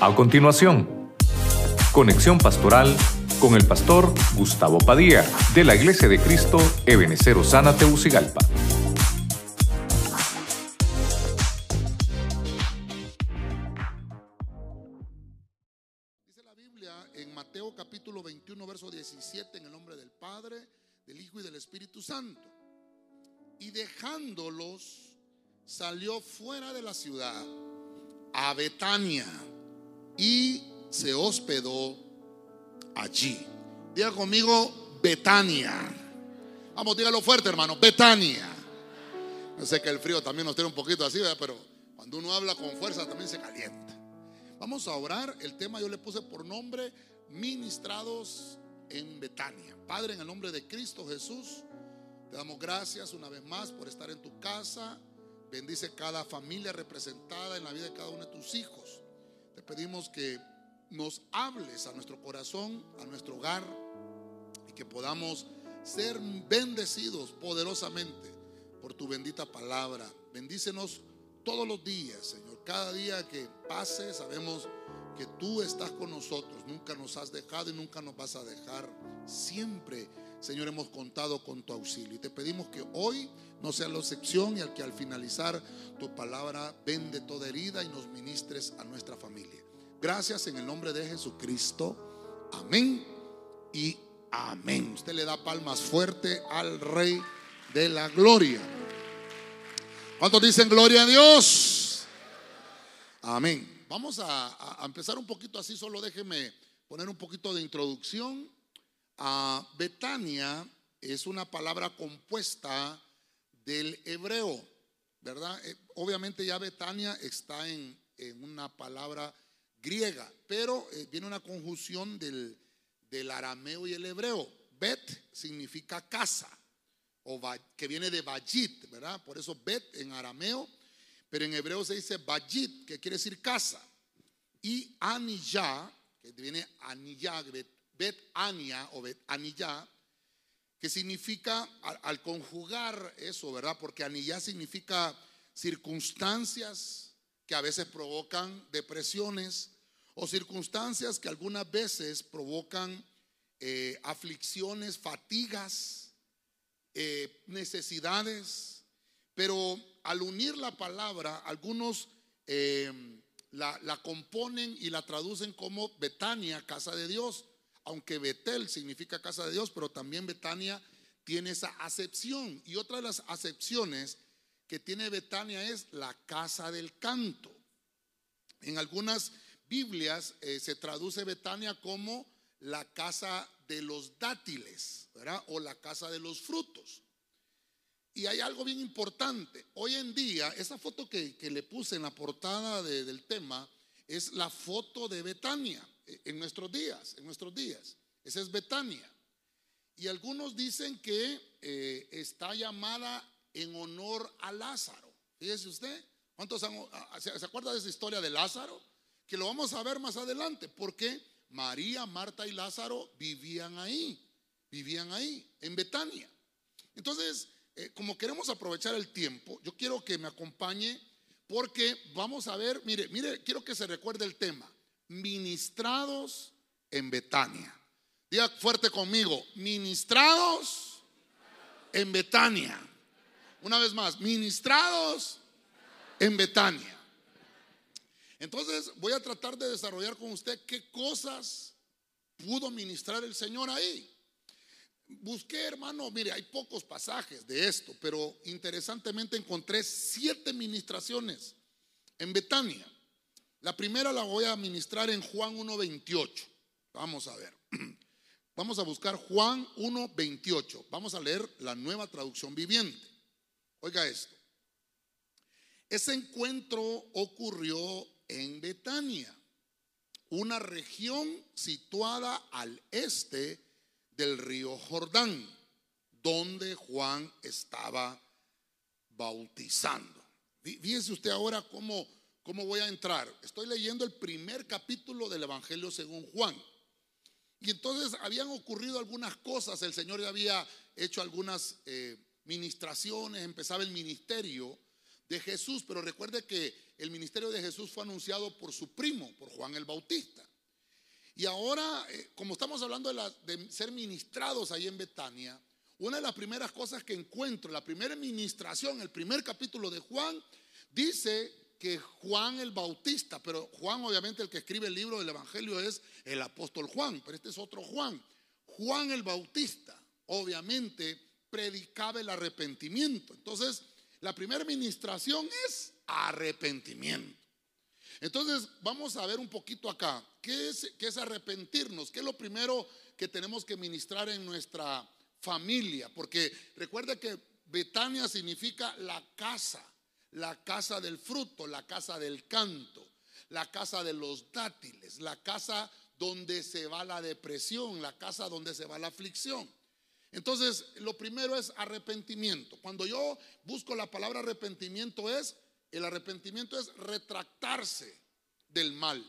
A continuación, conexión pastoral con el pastor Gustavo Padilla de la Iglesia de Cristo Ebenecer Osana Teucigalpa. Dice la Biblia en Mateo capítulo 21, verso 17, en el nombre del Padre, del Hijo y del Espíritu Santo. Y dejándolos, salió fuera de la ciudad a Betania y se hospedó allí. Diga conmigo, Betania. Vamos, dígalo fuerte, hermano, Betania. Yo sé que el frío también nos tiene un poquito así, ¿verdad? pero cuando uno habla con fuerza también se calienta. Vamos a orar. El tema yo le puse por nombre Ministrados en Betania. Padre, en el nombre de Cristo Jesús, te damos gracias una vez más por estar en tu casa. Bendice cada familia representada en la vida de cada uno de tus hijos. Pedimos que nos hables a nuestro corazón, a nuestro hogar y que podamos ser bendecidos poderosamente por tu bendita palabra. Bendícenos todos los días, Señor. Cada día que pase, sabemos que tú estás con nosotros. Nunca nos has dejado y nunca nos vas a dejar. Siempre, Señor, hemos contado con tu auxilio. Y te pedimos que hoy no sea la excepción y al que al finalizar tu palabra vende toda herida y nos ministres a nuestra familia. Gracias en el nombre de Jesucristo. Amén y amén. Usted le da palmas fuerte al Rey de la Gloria. ¿Cuántos dicen gloria a Dios? Amén. Vamos a, a empezar un poquito así, solo déjeme poner un poquito de introducción. A Betania es una palabra compuesta del hebreo, ¿verdad? Eh, obviamente ya Betania está en, en una palabra griega, pero eh, viene una conjunción del, del arameo y el hebreo. Bet significa casa, o que viene de Bajit, ¿verdad? Por eso Bet en arameo, pero en hebreo se dice Bajit, que quiere decir casa. Y Aniyah, que viene Aniyah, Bet Ania o Bet Aniyah, que significa al, conjugar eso, ¿verdad? Porque Aniyah significa circunstancias que a veces provocan depresiones o circunstancias que algunas veces provocan eh, aflicciones, fatigas, eh, necesidades, pero al unir la palabra, algunos eh, la, componen y la traducen como Betania, casa de Dios, aunque Betel significa casa de Dios, pero también Betania tiene esa acepción. Y otra de las acepciones que tiene Betania es la casa del canto. En algunas Biblias eh, se traduce Betania como la casa de los dátiles, ¿verdad? O la casa de los frutos. Y hay algo bien importante. Hoy en día, esa foto que, que le puse en la portada de, del tema es la foto de Betania en nuestros días, en nuestros días. Esa es Betania. Y algunos dicen que eh, está llamada en honor a Lázaro. Fíjese usted, ¿cuántos han, se, ¿se acuerda de esa historia de Lázaro? Que lo vamos a ver más adelante, porque María, Marta y Lázaro vivían ahí, vivían ahí, en Betania. Entonces, eh, como queremos aprovechar el tiempo, yo quiero que me acompañe porque vamos a ver, mire, mire, quiero que se recuerde el tema, ministrados en Betania. Diga fuerte conmigo, ministrados en Betania. Una vez más, ministrados en Betania. Entonces voy a tratar de desarrollar con usted qué cosas pudo ministrar el Señor ahí. Busqué, hermano, mire, hay pocos pasajes de esto, pero interesantemente encontré siete ministraciones en Betania. La primera la voy a ministrar en Juan 1.28. Vamos a ver. Vamos a buscar Juan 1.28. Vamos a leer la nueva traducción viviente. Oiga esto. Ese encuentro ocurrió en Betania, una región situada al este del río Jordán, donde Juan estaba bautizando. Fíjese usted ahora cómo, cómo voy a entrar. Estoy leyendo el primer capítulo del Evangelio según Juan. Y entonces habían ocurrido algunas cosas, el Señor ya había hecho algunas eh, ministraciones, empezaba el ministerio, de Jesús, pero recuerde que el ministerio de Jesús fue anunciado por su primo, por Juan el Bautista. Y ahora, eh, como estamos hablando de, de ser ministrados ahí en Betania, una de las primeras cosas que encuentro, la primera ministración, el primer capítulo de Juan, dice que Juan el Bautista, pero Juan obviamente el que escribe el libro del Evangelio es el apóstol Juan, pero este es otro Juan. Juan el Bautista, obviamente, predicaba el arrepentimiento. Entonces, la primera ministración es arrepentimiento. Entonces, vamos a ver un poquito acá, ¿qué es, qué es arrepentirnos? ¿Qué es lo primero que tenemos que ministrar en nuestra familia? Porque recuerde que Betania significa la casa la casa del fruto, la casa del canto, la casa de los dátiles, la casa donde se va la depresión, la casa donde se va la aflicción. Entonces, lo primero es arrepentimiento. Cuando yo busco la palabra arrepentimiento es, el arrepentimiento es retractarse del mal,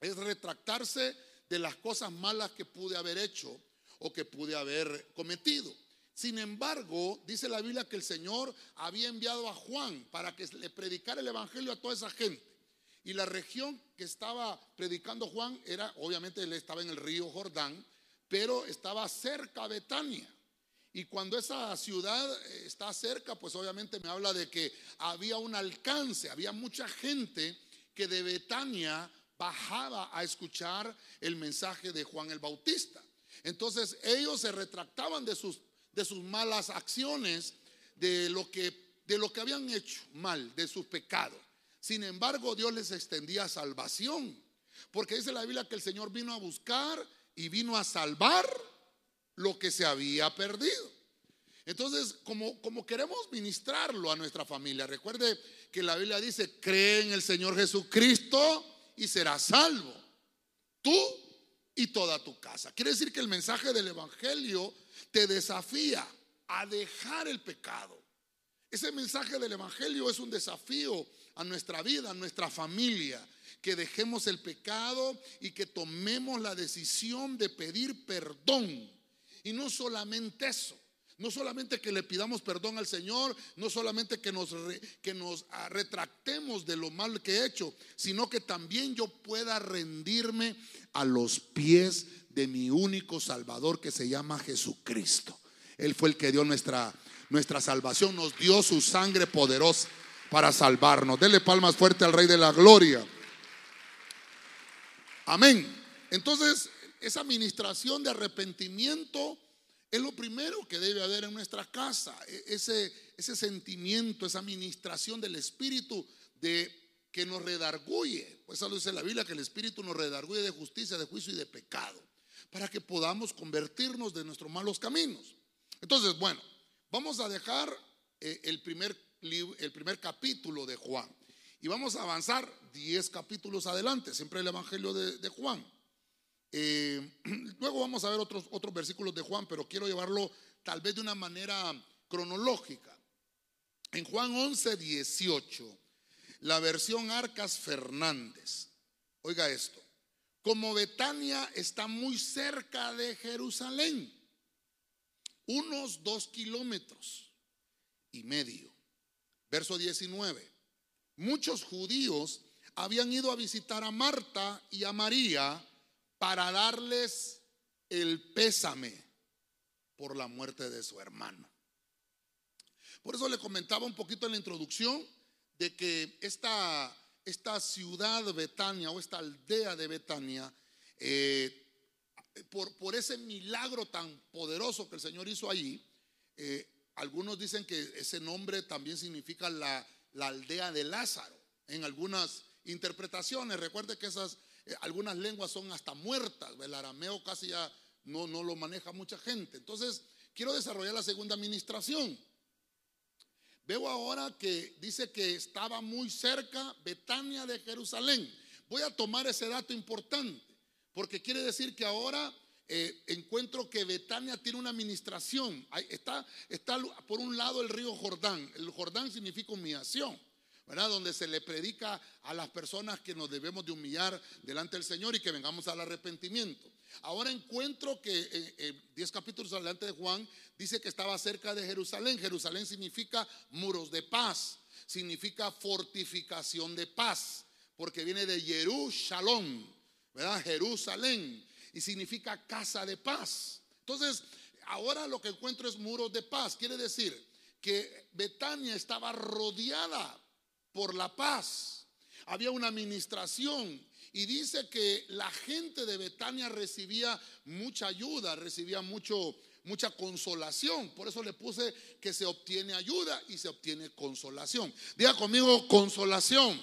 es retractarse de las cosas malas que pude haber hecho o que pude haber cometido. Sin embargo, dice la Biblia que el Señor había enviado a Juan para que le predicara el Evangelio a toda esa gente. Y la región que estaba predicando Juan era, obviamente él estaba en el río Jordán, pero estaba cerca de Betania. Y cuando esa ciudad eh, está cerca, pues obviamente me habla de que había un alcance, había mucha gente que de Betania bajaba a escuchar el mensaje de Juan el Bautista. Entonces ellos se retractaban de sus de sus malas acciones, de lo que de lo que habían hecho mal, de sus pecados. Sin embargo, Dios les extendía salvación, porque dice la Biblia que el Señor vino a buscar y vino a salvar lo que se había perdido. Entonces, como, como queremos ministrarlo a nuestra familia, recuerde que la Biblia dice, cree en el Señor Jesucristo y serás salvo. Tú y toda tu casa. Quiere decir que el mensaje del Evangelio te desafía a dejar el pecado. Ese mensaje del Evangelio es un desafío a nuestra vida, a nuestra familia, que dejemos el pecado y que tomemos la decisión de pedir perdón. Y no solamente eso, no solamente que le pidamos perdón al Señor, no solamente que nos, que nos ah, retractemos de lo mal que he hecho, sino que también yo pueda rendirme a los pies de mi único Salvador que se llama Jesucristo. Él fue el que dio nuestra, nuestra salvación, nos dio su sangre poderosa para salvarnos. Dele palmas fuerte al Rey de la Gloria. Amén. Entonces, esa administración de arrepentimiento es lo primero que debe haber en nuestra casa. E, ese, ese sentimiento, esa administración del Espíritu de que nos redarguye. Pues eso dice la Biblia, que el Espíritu nos redarguye de justicia, de juicio y de pecado para que podamos convertirnos de nuestros malos caminos. Entonces, bueno, vamos a dejar eh, el, primer el primer capítulo de Juan y vamos a avanzar 10 capítulos adelante, siempre el Evangelio de, Juan. Eh, luego vamos a ver otros, otros versículos de Juan, pero quiero llevarlo tal vez de una manera cronológica. En Juan 11, 18, la versión Arcas Fernández. Oiga esto. Como Betania está muy cerca de Jerusalén, unos dos kilómetros y medio. Verso 19. Muchos judíos habían ido a visitar a Marta y a María para darles el pésame por la muerte de su hermano. Por eso le comentaba un poquito en la introducción de que esta esta ciudad Betania o esta aldea de Betania, eh, por, por, ese milagro tan poderoso que el Señor hizo allí, eh, algunos dicen que ese nombre también significa la, aldea de Lázaro. En algunas interpretaciones, recuerde que esas, algunas lenguas son hasta muertas, el arameo casi ya no, no lo maneja mucha gente. Entonces, quiero desarrollar la segunda administración. Veo ahora que dice que estaba muy cerca Betania de Jerusalén. Voy a tomar ese dato importante, porque quiere decir que ahora eh, encuentro que Betania tiene una administración. está, está por un lado el río Jordán. El Jordán significa humillación. ¿Verdad? Donde se le predica a las personas que nos debemos de humillar delante del Señor y que vengamos al arrepentimiento. Ahora encuentro que 10 eh, eh, capítulos adelante de Juan dice que estaba cerca de Jerusalén. Jerusalén significa muros de paz. significa fortificación de paz, porque viene de Jerusalén, ¿verdad? Jerusalén, y significa casa de paz. Entonces, ahora lo que encuentro es muros de paz, quiere decir que Betania estaba rodeada por la paz. Había una administración y dice que la gente de Betania recibía mucha ayuda, recibía mucho mucha consolación. Por eso le puse que se obtiene ayuda y se obtiene consolación. Diga conmigo consolación.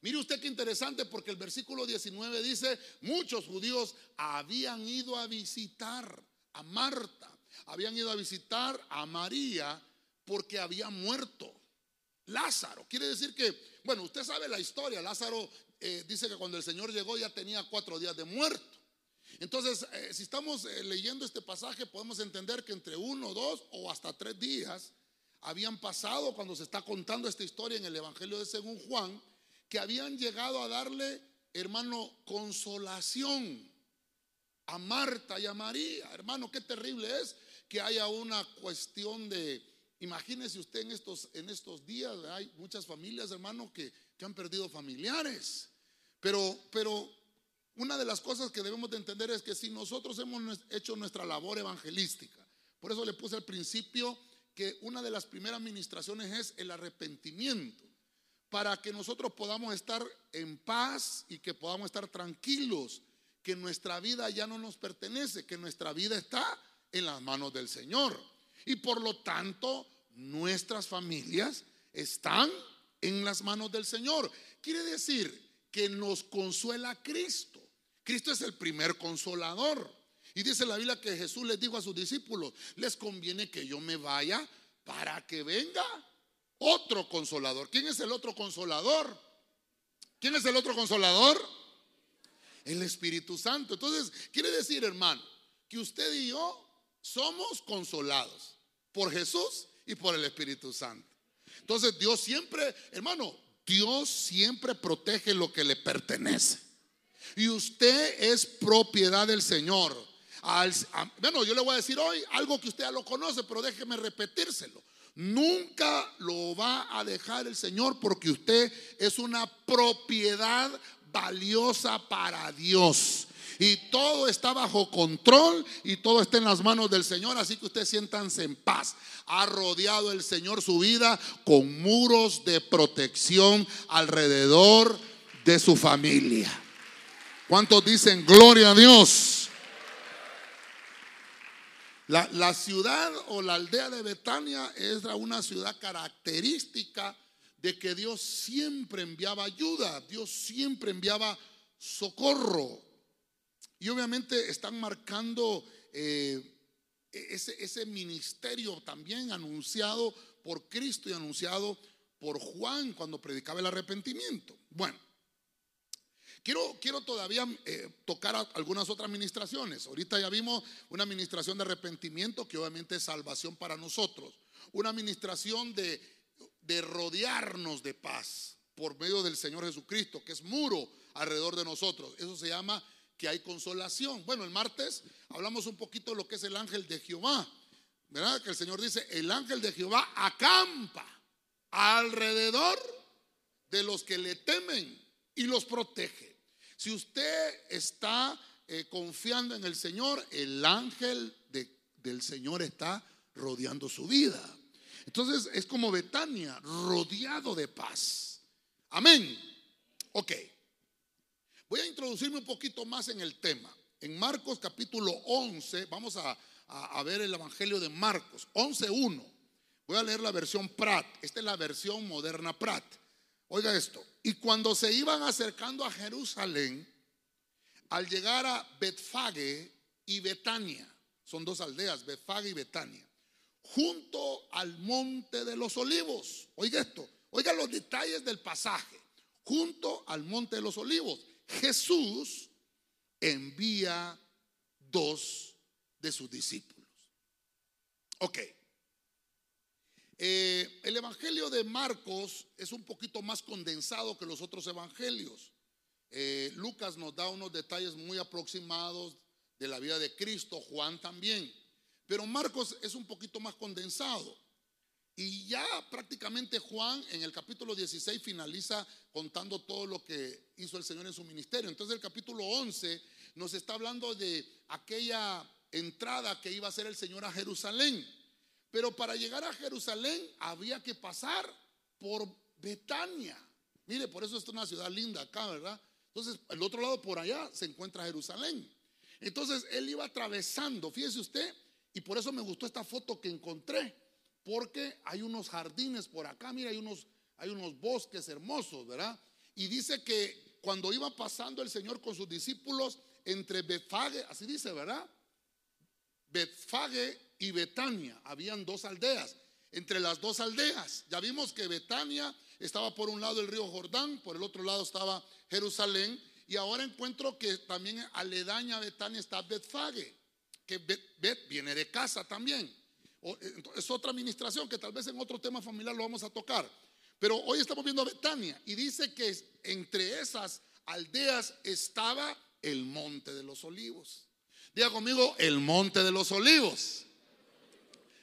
Mire usted qué interesante porque el versículo 19 dice, muchos judíos habían ido a visitar a Marta, habían ido a visitar a María porque había muerto. Lázaro, quiere decir que, bueno, usted sabe la historia, Lázaro eh, dice que cuando el Señor llegó ya tenía cuatro días de muerto. Entonces, eh, si estamos eh, leyendo este pasaje, podemos entender que entre uno, dos o hasta tres días habían pasado cuando se está contando esta historia en el Evangelio de según Juan, que habían llegado a darle, hermano, consolación a Marta y a María. Hermano, qué terrible es que haya una cuestión de, imagínese usted en estos, en estos días, hay muchas familias, hermano, que, que han perdido familiares. Pero, pero una de las cosas que debemos de entender es que si nosotros hemos hecho nuestra labor evangelística, por eso le puse al principio que una de las primeras ministraciones es el arrepentimiento, para que nosotros podamos estar en paz y que podamos estar tranquilos, que nuestra vida ya no nos pertenece, que nuestra vida está en las manos del Señor. Y por lo tanto, nuestras familias están en las manos del Señor. Quiere decir que nos consuela Cristo. Cristo es el primer consolador. Y dice la Biblia que Jesús les dijo a sus discípulos, les conviene que yo me vaya para que venga otro consolador. ¿Quién es el otro consolador? ¿Quién es el otro consolador? El Espíritu Santo. Entonces, quiere decir, hermano, que usted y yo somos consolados por Jesús y por el Espíritu Santo. Entonces, Dios siempre, hermano, Dios siempre protege lo que le pertenece. Y usted es propiedad del Señor. bueno, yo le voy a decir hoy algo que usted ya lo conoce, pero déjeme repetírselo. Nunca lo va a dejar el Señor porque usted es una propiedad valiosa para Dios. Y todo está bajo control y todo está en las manos del Señor. Así que usted siéntanse en paz. Ha rodeado el Señor su vida con muros de protección alrededor de su familia. ¿Cuántos dicen gloria a Dios? La, ciudad o la aldea de Betania es una ciudad característica de que Dios siempre enviaba ayuda, Dios siempre enviaba socorro. Y obviamente están marcando eh, ese, ese ministerio también anunciado por Cristo y anunciado por Juan cuando predicaba el arrepentimiento. Bueno. Quiero, quiero todavía eh, tocar algunas otras administraciones. Ahorita ya vimos una administración de arrepentimiento que obviamente es salvación para nosotros. Una administración de, de rodearnos de paz por medio del Señor Jesucristo, que es muro alrededor de nosotros. Eso se llama que hay consolación. Bueno, el martes hablamos un poquito de lo que es el ángel de Jehová. ¿Verdad? Que el Señor dice, el ángel de Jehová acampa alrededor de los que le temen y los protege. Si usted está eh, confiando en el Señor, el ángel del Señor está rodeando su vida. Entonces es como Betania, rodeado de paz. Amén. Ok. Voy a introducirme un poquito más en el tema. En Marcos capítulo 11, vamos a, a ver el Evangelio de Marcos, 11.1. Voy a leer la versión Prat. Esta es la versión moderna Prat. Oiga esto. Y cuando se iban acercando a Jerusalén, al llegar a Betfage y Betania, son dos aldeas, Betfage y Betania, junto al monte de los olivos. Oiga esto, oiga los detalles del pasaje. Junto al monte de los olivos, Jesús envía dos de sus discípulos. Ok. Eh, el Evangelio de Marcos es un poquito más condensado que los otros evangelios. Eh, Lucas nos da unos detalles muy aproximados de la vida de Cristo, Juan también. Pero Marcos es un poquito más condensado. Y ya prácticamente Juan en el capítulo 16 finaliza contando todo lo que hizo el Señor en su ministerio. Entonces el capítulo 11 nos está hablando de aquella entrada que iba a hacer el Señor a Jerusalén. Pero para llegar a Jerusalén había que pasar por Betania. Mire, por eso es una ciudad linda acá, ¿verdad? Entonces, el otro lado por allá se encuentra Jerusalén. Entonces, él iba atravesando, fíjese usted, y por eso me gustó esta foto que encontré porque hay unos jardines por acá, mira, hay unos, hay unos bosques hermosos, ¿verdad? Y dice que cuando iba pasando el Señor con sus discípulos entre Betfage, así dice, ¿verdad? Betfage y Betania, habían dos aldeas. Entre las dos aldeas, ya vimos que Betania estaba por un lado el río Jordán, por el otro lado estaba Jerusalén, y ahora encuentro que también aledaña a Betania está Betfage, que Bet viene de casa también. Eh, es otra administración que tal vez en otro tema familiar lo vamos a tocar. Pero hoy estamos viendo a Betania y dice que entre esas aldeas estaba el monte de los olivos. Diga conmigo, el monte de los olivos.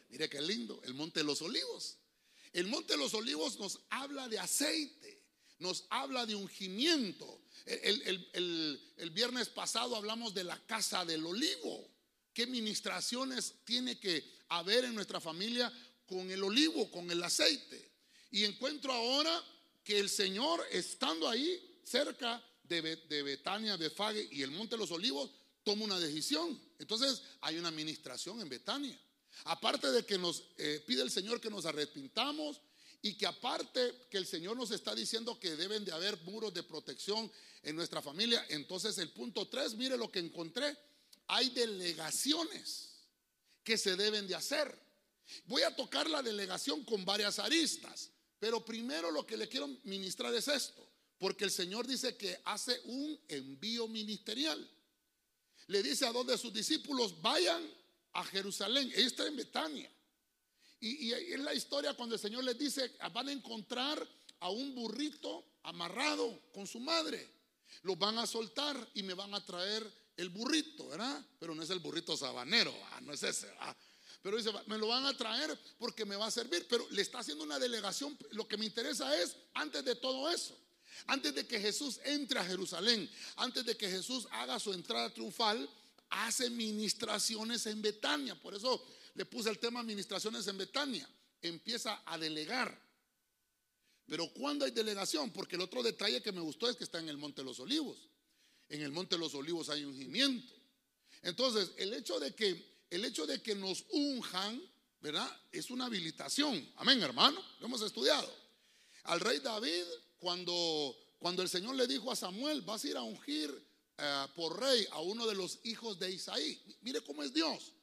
Mire qué lindo, el monte de los olivos. El monte de los olivos nos habla de aceite, nos habla de ungimiento. El, el viernes pasado hablamos de la casa del olivo. ¿Qué ministraciones tiene que a ver en nuestra familia con el olivo, con el aceite. Y encuentro ahora que el Señor, estando ahí cerca de, Betania, Betfage y el Monte de los Olivos, toma una decisión. Entonces hay una administración en Betania. Aparte de que nos eh, pide el Señor que nos arrepintamos y que aparte que el Señor nos está diciendo que deben de haber muros de protección en nuestra familia, entonces el punto 3, mire lo que encontré, hay delegaciones que se deben de hacer. Voy a tocar la delegación con varias aristas, pero primero lo que le quiero ministrar es esto, porque el Señor dice que hace un envío ministerial. Le dice a dos de sus discípulos, vayan a Jerusalén, ella está en Betania. Y, y es la historia cuando el Señor les dice, van a encontrar a un burrito amarrado con su madre. Los van a soltar y me van a traer el burrito, ¿verdad? Pero no es el burrito sabanero, no es ese. Pero dice, me lo van a traer porque me va a servir. Pero le está haciendo una delegación. Lo que me interesa es, antes de todo eso, antes de que Jesús entre a Jerusalén, antes de que Jesús haga su entrada triunfal, hace ministraciones en Betania. Por eso le puse el tema ministraciones en Betania. Empieza a delegar. Pero ¿cuándo hay delegación? Porque el otro detalle que me gustó es que está en el Monte de los Olivos en el Monte de los Olivos hay ungimiento. Entonces, el hecho de que, el hecho de que nos unjan, ¿verdad? Es una habilitación. Amén, hermano. Lo hemos estudiado. Al rey David, cuando, cuando el Señor le dijo a Samuel, vas a ir a ungir eh, por rey a uno de los hijos de Isaí. Mire cómo es Dios.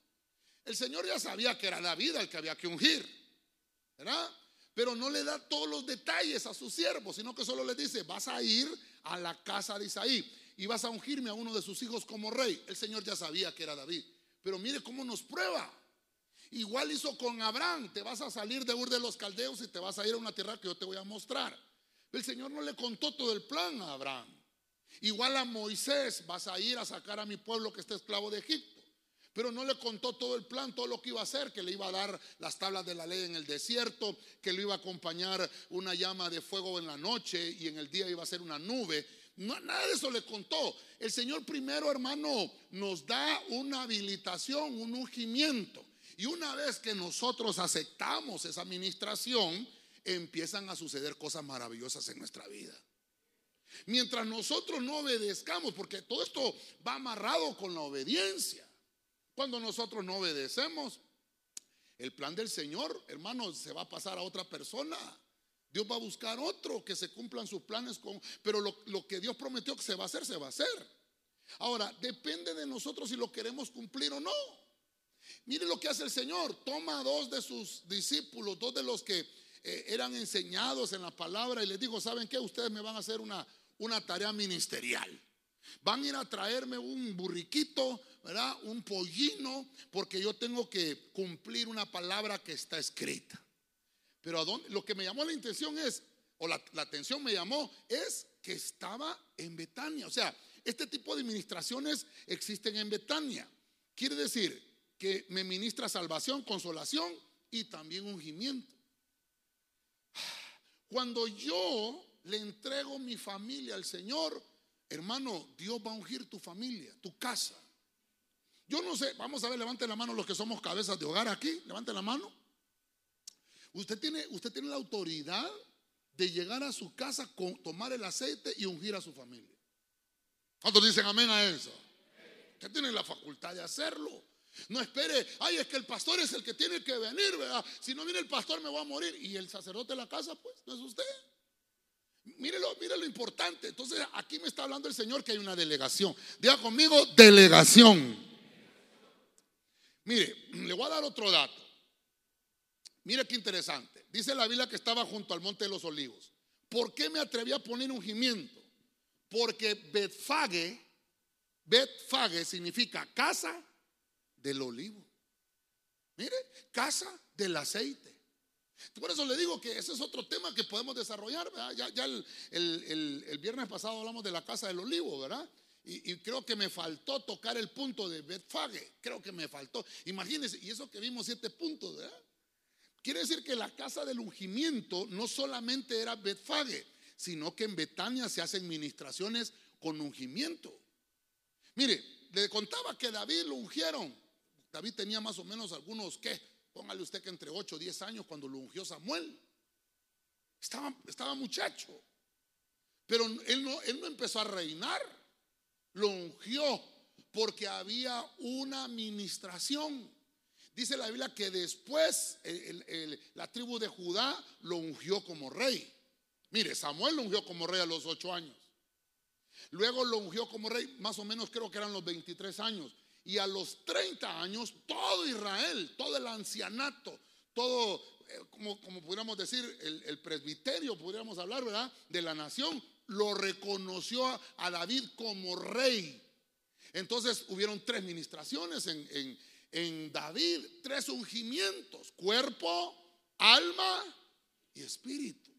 El Señor ya sabía que era David el que había que ungir, ¿verdad? Pero no le da todos los detalles a su siervo, sino que solo le dice, vas a ir a la casa de Isaí y vas a ungirme a uno de sus hijos como rey. El Señor ya sabía que era David. Pero mire cómo nos prueba. Igual hizo con Abraham. Te vas a salir de Ur de los Caldeos y te vas a ir a una tierra que yo te voy a mostrar. El Señor no le contó todo el plan a Abraham. Igual a Moisés, vas a ir a sacar a mi pueblo que está esclavo de Egipto. Pero no le contó todo el plan, todo lo que iba a hacer, que le iba a dar las tablas de la ley en el desierto, que le iba a acompañar una llama de fuego en la noche y en el día iba a ser una nube. No, nada de eso le contó. El Señor primero, hermano, nos da una habilitación, un ungimiento. Y una vez que nosotros aceptamos esa administración, empiezan a suceder cosas maravillosas en nuestra vida. Mientras nosotros no obedezcamos, porque todo esto va amarrado con la obediencia. Cuando nosotros no obedecemos, el plan del Señor, hermano, se va a pasar a otra persona. Dios va a buscar otro que se cumplan sus planes con, pero lo, que Dios prometió que se va a hacer, se va a hacer. Ahora, depende de nosotros si lo queremos cumplir o no. Mire lo que hace el Señor. Toma a dos de sus discípulos, dos de los que eh, eran enseñados en la palabra y les dijo, ¿saben qué? Ustedes me van a hacer una, una tarea ministerial. Van a ir a traerme un burriquito, ¿verdad? Un pollino, porque yo tengo que cumplir una palabra que está escrita. Pero lo que me llamó la intención es, o la, atención me llamó, es que estaba en Betania. O sea, este tipo de administraciones existen en Betania. Quiere decir que me ministra salvación, consolación y también ungimiento. Cuando yo le entrego mi familia al Señor, hermano, Dios va a ungir tu familia, tu casa. Yo no sé, vamos a ver, levanten la mano los que somos cabezas de hogar aquí, levanten la mano. Usted tiene, usted tiene la autoridad de llegar a su casa, con, tomar el aceite y ungir a su familia. ¿Cuántos dicen amén a eso? Usted tiene la facultad de hacerlo. No espere, ay, es que el pastor es el que tiene que venir, ¿verdad? Si no viene el pastor me voy a morir. Y el sacerdote de la casa, pues, no es usted. Mírelo, mire lo importante. Entonces, aquí me está hablando el Señor que hay una delegación. Diga conmigo, delegación. Mire, le voy a dar otro dato. Mire qué interesante. Dice la Biblia que estaba junto al monte de los olivos. ¿Por qué me atreví a poner ungimiento? Porque Betfage, Betfage significa casa del olivo. Mire, casa del aceite. Por eso le digo que ese es otro tema que podemos desarrollar. Ya, el, viernes pasado hablamos de la casa del olivo, ¿verdad? Y, y, creo que me faltó tocar el punto de Betfage. Creo que me faltó. Imagínense, y eso que vimos siete puntos, ¿verdad? Quiere decir que la casa del ungimiento no solamente era Betfage, sino que en Betania se hacen ministraciones con ungimiento. Mire, le contaba que David lo ungieron. David tenía más o menos algunos, ¿qué? Póngale usted que entre 8 o 10 años cuando lo ungió Samuel. Estaba, estaba muchacho. Pero él no, él no empezó a reinar. Lo ungió porque había una ministración. Dice la Biblia que después la tribu de Judá lo ungió como rey. Mire, Samuel lo ungió como rey a los ocho años. Luego lo ungió como rey, más o menos creo que eran los 23 años. Y a los 30 años, todo Israel, todo el ancianato, todo, eh, como, como pudiéramos decir, el, presbiterio, podríamos hablar, ¿verdad? De la nación, lo reconoció a, David como rey. Entonces hubieron tres ministraciones en en David tres ungimientos, cuerpo, alma y espíritu.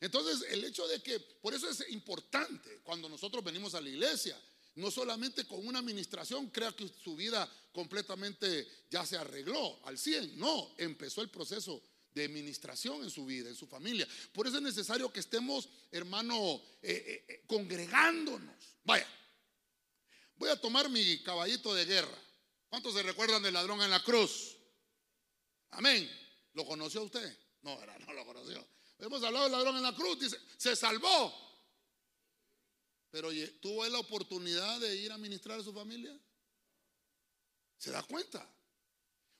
Entonces, el hecho de que, por eso es importante cuando nosotros venimos a la iglesia, no solamente con una administración crea que su vida completamente ya se arregló al 100, no, empezó el proceso de administración en su vida, en su familia. Por eso es necesario que estemos, hermano, eh, eh, eh, congregándonos. Vaya, voy a tomar mi caballito de guerra. ¿Cuántos se recuerdan del ladrón en la cruz? Amén. ¿Lo conoció usted? No, no lo conoció. Hemos hablado del ladrón en la cruz, dice, se salvó. Pero tuvo la oportunidad de ir a ministrar a su familia. ¿Se da cuenta?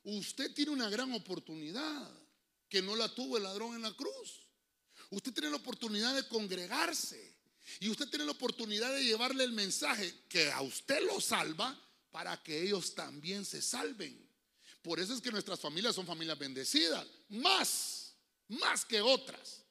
Usted tiene una gran oportunidad que no la tuvo el ladrón en la cruz. Usted tiene la oportunidad de congregarse. Y usted tiene la oportunidad de llevarle el mensaje que a usted lo salva para que ellos también se salven. Por eso es que nuestras familias son familias bendecidas, más, más que otras.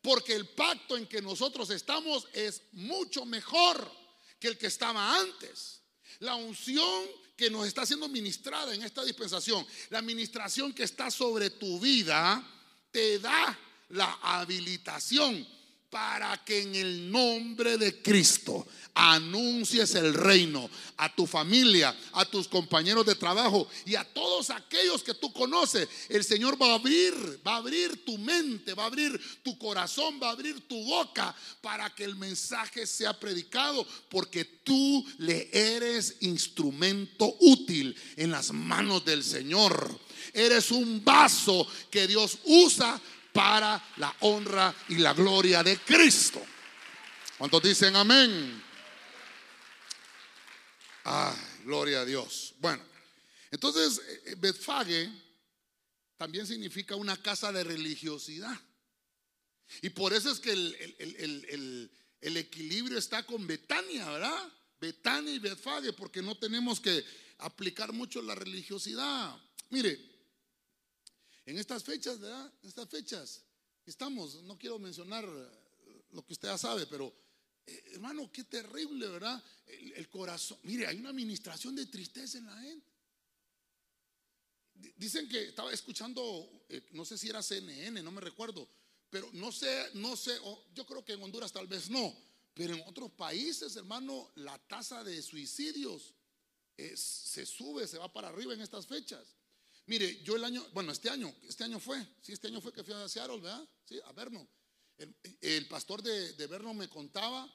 Porque el pacto en que nosotros estamos es mucho mejor que el que estaba antes. La unción que nos está siendo ministrada en esta dispensación, la administración que está sobre tu vida, te da la habilitación para que en el nombre de Cristo anuncies el reino a tu familia, a tus compañeros de trabajo y a todos aquellos que tú conoces. El Señor va a abrir, va a abrir tu mente, va a abrir tu corazón, va a abrir tu boca para que el mensaje sea predicado, porque tú le eres instrumento útil en las manos del Señor. Eres un vaso que Dios usa para la honra y la gloria de Cristo. ¿Cuántos dicen amén? Ay, gloria a Dios. Bueno, entonces eh, Betfage también significa una casa de religiosidad. Y por eso es que el, el equilibrio está con Betania, ¿verdad? Betania y Betfage, porque no tenemos que aplicar mucho la religiosidad. Mire, en estas fechas, ¿verdad? En estas fechas estamos, no quiero mencionar lo que usted ya sabe, pero eh, hermano, qué terrible, ¿verdad? El, corazón. Mire, hay una administración de tristeza en la gente. Dicen que estaba escuchando, eh, no sé si era CNN, no me recuerdo, pero no sé, no sé, yo creo que en Honduras tal vez no, pero en otros países, hermano, la tasa de suicidios se sube, se va para arriba en estas fechas. Mire, yo el año, bueno, este año, este año fue, sí, este año fue que fui a Seattle, ¿verdad? Sí, a vernos. El, pastor de, de Verno me contaba,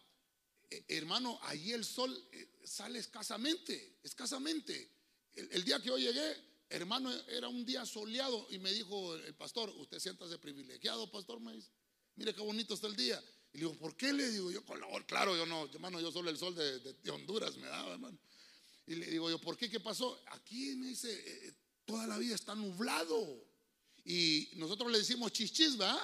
eh, hermano, allí el sol eh, sale escasamente, escasamente. El, el día que yo llegué, hermano, era un día soleado y me dijo el pastor, usted siéntase privilegiado, pastor, me dice, mire qué bonito está el día. Y le digo, ¿por qué le digo yo? Claro, yo no, hermano, yo solo el sol de, de- de Honduras me daba, hermano. Y le digo yo, ¿por qué? ¿Qué pasó? Aquí me dice, eh, toda la vida está nublado. Y nosotros le decimos chichis, ¿verdad?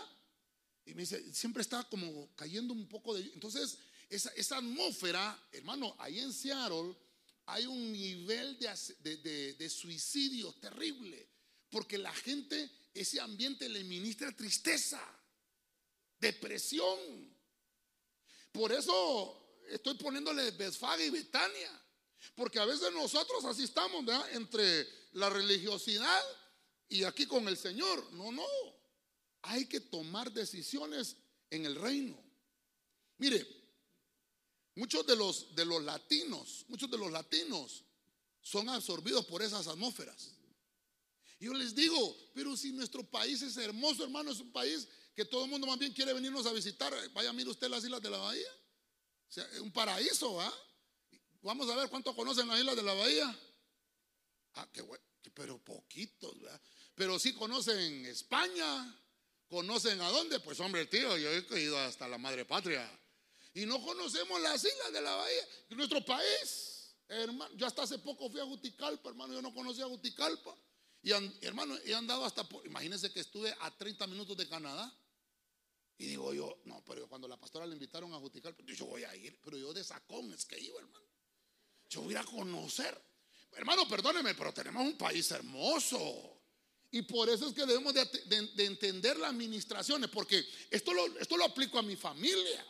Y me dice, siempre está como cayendo un poco de... Entonces, esa, esa atmósfera, hermano, ahí en Seattle hay un nivel de, de, de- terrible. Porque la gente, ese ambiente le ministra tristeza, depresión. Por eso estoy poniéndole Besfaga y Betania. Porque a veces nosotros así estamos, ¿verdad? Entre la religiosidad y aquí con el Señor. No, no. Hay que tomar decisiones en el reino. Mire, muchos de los, de los latinos, muchos de los latinos son absorbidos por esas atmósferas. Yo les digo, pero si nuestro país es hermoso, hermano, es un país que todo el mundo más bien quiere venirnos a visitar. Vaya, mire usted las islas de la bahía. O sea, es un paraíso, ¿va? Vamos a ver cuánto conocen las islas de la bahía. Ah, qué bueno, pero poquitos, ¿verdad? Pero sí conocen España, conocen a dónde, pues hombre, tío, yo he ido hasta la madre patria. Y no conocemos las islas de la bahía, nuestro país. Hermano, yo hasta hace poco fui a Juticalpa, hermano, yo no conocía Juticalpa. Y an- hermano, he andado hasta por, imagínense que estuve a 30 minutos de Canadá. Y digo yo, no, pero cuando la pastora le invitaron a Juticalpa, yo voy a ir, pero yo de sacón es que iba, hermano. Yo voy a conocer. Hermano, perdóneme, pero tenemos un país hermoso. Y por eso es que debemos de, de- de entender las administraciones, porque esto lo, esto lo aplico a mi familia.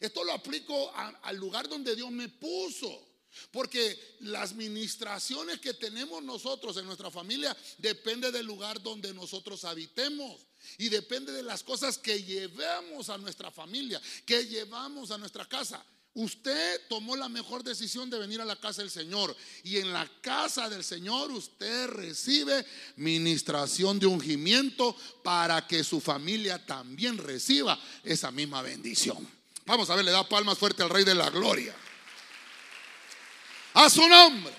Esto lo aplico al lugar donde Dios me puso. Porque las ministraciones que tenemos nosotros en nuestra familia depende del lugar donde nosotros habitemos y depende de las cosas que llevamos a nuestra familia, que llevamos a nuestra casa. Usted tomó la mejor decisión de venir a la casa del Señor y en la casa del Señor usted recibe ministración de ungimiento para que su familia también reciba esa misma bendición. Vamos a ver, le da palmas fuerte al Rey de la Gloria. A su nombre.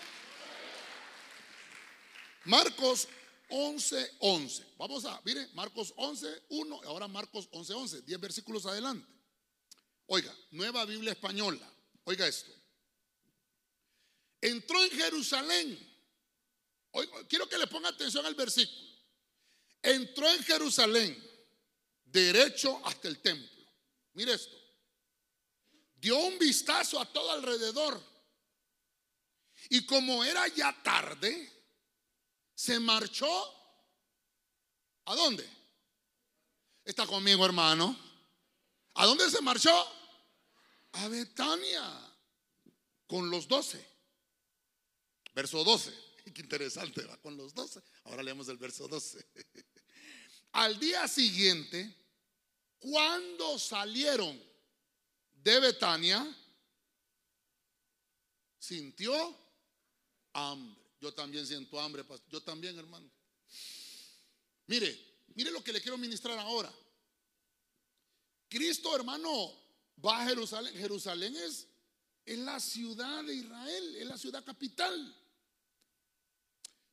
Marcos 11, 11. Vamos a, mire, Marcos 11, 1, ahora Marcos 11, 11, 10 versículos adelante. Oiga, nueva Biblia española. Oiga esto. Entró en Jerusalén. Quiero que le ponga atención al versículo. Entró en Jerusalén, derecho hasta el templo. Mire esto. Dio un vistazo a todo alrededor. Y como era ya tarde, se marchó. ¿A dónde? Está conmigo, hermano. ¿A dónde se marchó? A Betania con los doce. Verso 12. Qué interesante, va con los doce. Ahora leemos el verso 12. Al día siguiente, cuando salieron de Betania, sintió hambre. Yo también siento hambre, pastor. Yo también, hermano. Mire, mire lo que le quiero ministrar ahora. Cristo, hermano, va a Jerusalén. Jerusalén es, es la ciudad de Israel, es la ciudad capital.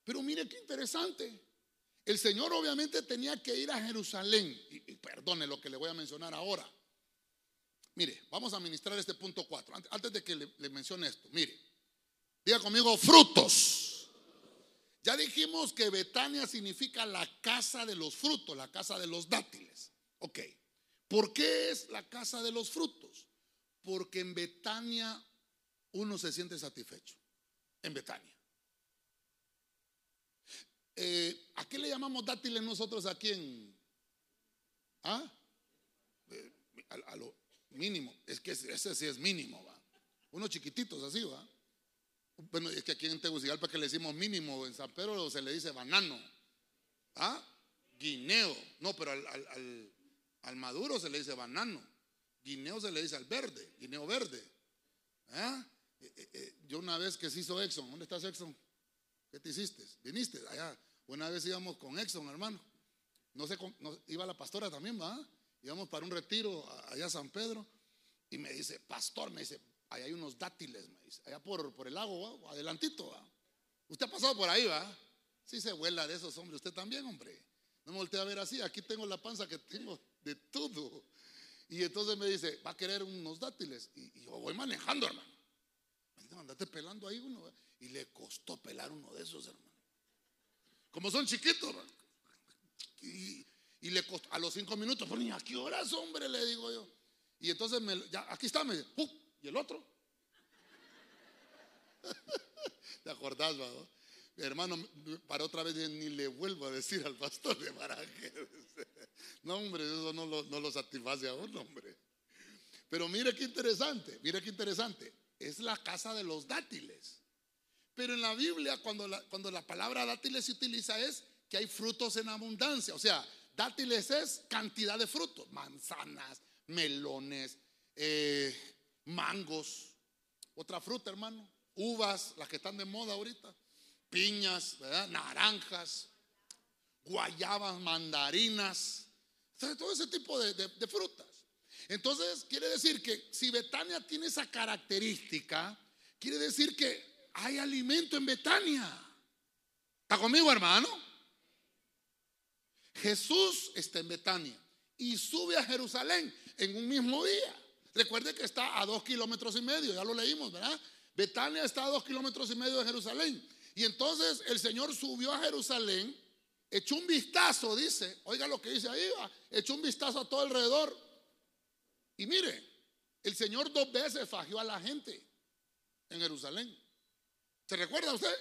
Pero mire qué interesante. El Señor obviamente tenía que ir a Jerusalén. Y, perdone lo que le voy a mencionar ahora. Mire, vamos a ministrar este punto 4. Antes, antes de que le, le mencione esto, mire, diga conmigo frutos. Ya dijimos que Betania significa la casa de los frutos, la casa de los dátiles. Ok. ¿Por qué es la casa de los frutos? Porque en Betania uno se siente satisfecho. En Betania. Eh, ¿A qué le llamamos dátiles nosotros aquí en... ¿Ah? Eh, a, lo mínimo. Es que ese sí es mínimo, va. Unos chiquititos así, va. Bueno, es que aquí en Tegucigalpa que le decimos mínimo, en San Pedro se le dice banano. ¿Ah? Guineo. No, pero al- al maduro se le dice banano. Guineo se le dice al verde, guineo verde. Eh, eh, eh, yo una vez que se hizo Exxon, ¿dónde estás Exxon? ¿Qué te hiciste? ¿Viniste? Allá. Una vez íbamos con Exxon, hermano. No sé, no- iba la pastora también, ¿va? íbamos para un retiro allá a San Pedro y me dice, pastor, me dice, ahí hay unos dátiles, me dice, allá por, por el lago, adelantito. Usted ha pasado por ahí, va. Sí se vuela de esos hombres, usted también, hombre. No me volteé a ver así, aquí tengo la panza que tengo de todo. Y entonces me dice, va a querer unos dátiles. Y, yo voy manejando, hermano. Andate pelando ahí uno. Y le costó pelar uno de esos, hermano. Como son chiquitos. Y, le costó, a los cinco minutos, pues ¿a qué horas, hombre? Le digo yo. Y entonces, me, ya, aquí está, me dice, ¿y el otro? ¿Te acordás, va? Hermano, para otra vez ni le vuelvo a decir al pastor de Baraje. No, hombre, eso no lo, no lo satisface a uno, hombre. Pero mire qué interesante, mire qué interesante. Es la casa de los dátiles. Pero en la Biblia, cuando la, cuando la palabra dátiles se utiliza, es que hay frutos en abundancia. O sea, dátiles es cantidad de frutos: manzanas, melones, eh, mangos. Otra fruta, hermano. Uvas, las que están de moda ahorita piñas, naranjas, guayabas, mandarinas, todo ese tipo de, de frutas. Entonces, quiere decir que si Betania tiene esa característica, quiere decir que hay alimento en Betania. ¿Está conmigo, hermano? Jesús está en Betania y sube a Jerusalén en un mismo día. Recuerde que está a dos kilómetros y medio, ya lo leímos, ¿verdad? Betania está a dos kilómetros y medio de Jerusalén. Y entonces el Señor subió a Jerusalén, echó un vistazo, dice, oiga lo que dice ahí, echó un vistazo a todo alrededor. Y mire, el Señor dos veces fagió a la gente en Jerusalén. ¿Se recuerda usted?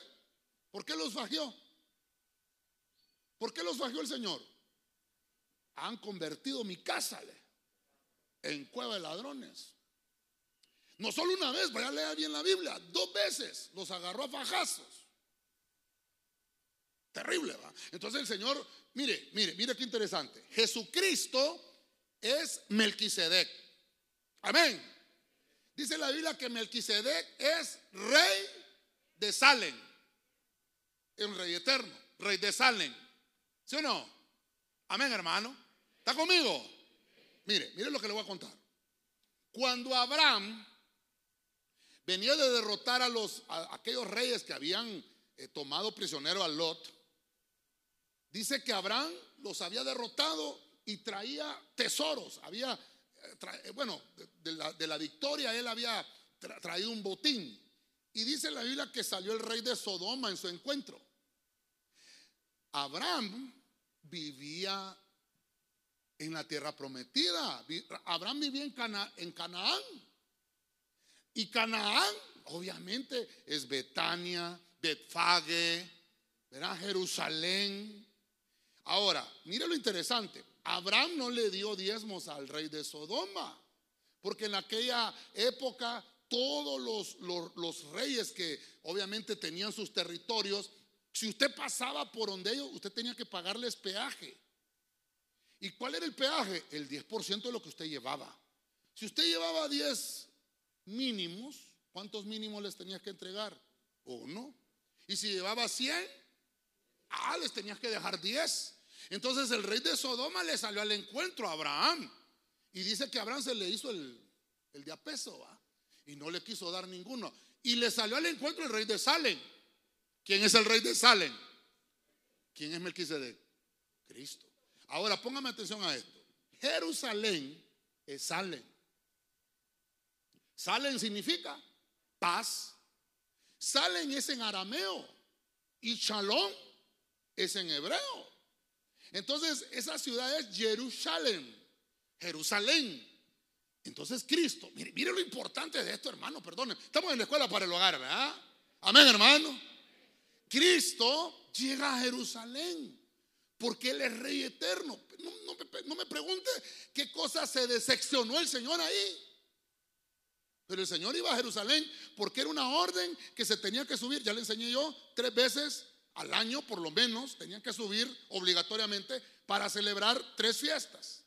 ¿Por qué los fagió? ¿Por qué los fagió el Señor? Han convertido mi casa en cueva de ladrones. No solo una vez, vaya a leer bien la Biblia, dos veces los agarró a fajazos. Terrible, ¿va? Entonces el Señor, mire, mire, mire qué interesante. Jesucristo es Melquisedec. Amén. Dice la Biblia que Melquisedec es rey de Salem. Es un rey eterno, rey de Salem. ¿Sí o no? Amén, hermano. ¿Está conmigo? Mire, mire lo que le voy a contar. Cuando Abraham venía de derrotar a los a aquellos reyes que habían eh, tomado prisionero a Lot, Dice que Abraham los había derrotado y traía tesoros. Había, eh, eh, bueno, de la, victoria él había traído un botín. Y dice la Biblia que salió el rey de Sodoma en su encuentro. Abraham vivía en la tierra prometida. Abraham vivía en, en Canaán. Y Canaán, obviamente, es Betania, Betfage, Jerusalén. Ahora, mire lo interesante. Abraham no le dio diezmos al rey de Sodoma, porque en aquella época todos los, reyes que obviamente tenían sus territorios, si usted pasaba por donde ellos, usted tenía que pagarles peaje. ¿Y cuál era el peaje? El 10% de lo que usted llevaba. Si usted llevaba 10 mínimos, ¿cuántos mínimos les tenías que entregar? Uno. Y si llevaba 100, ah, les tenías que dejar 10. Entonces el rey de Sodoma le salió al encuentro a Abraham. Y dice que Abraham se le hizo el, el de a peso, ¿va? Y no le quiso dar ninguno. Y le salió al encuentro el rey de Salem. ¿Quién es el rey de Salem? ¿Quién es Melquisedec? Cristo. Ahora póngame atención a esto. Jerusalén es Salem. Salem significa paz. Salem es en arameo y Shalom es en hebreo. Entonces, esa ciudad es Jerusalén. Jerusalén. Entonces, Cristo, mire, lo importante de esto, hermano, perdone. Estamos en la escuela para el hogar, ¿verdad? Amén, hermano. Cristo llega a Jerusalén porque Él es Rey eterno. No, me pregunte qué cosa se decepcionó el Señor ahí. Pero el Señor iba a Jerusalén porque era una orden que se tenía que subir. Ya le enseñé yo tres veces al año por lo menos tenían que subir obligatoriamente para celebrar tres fiestas.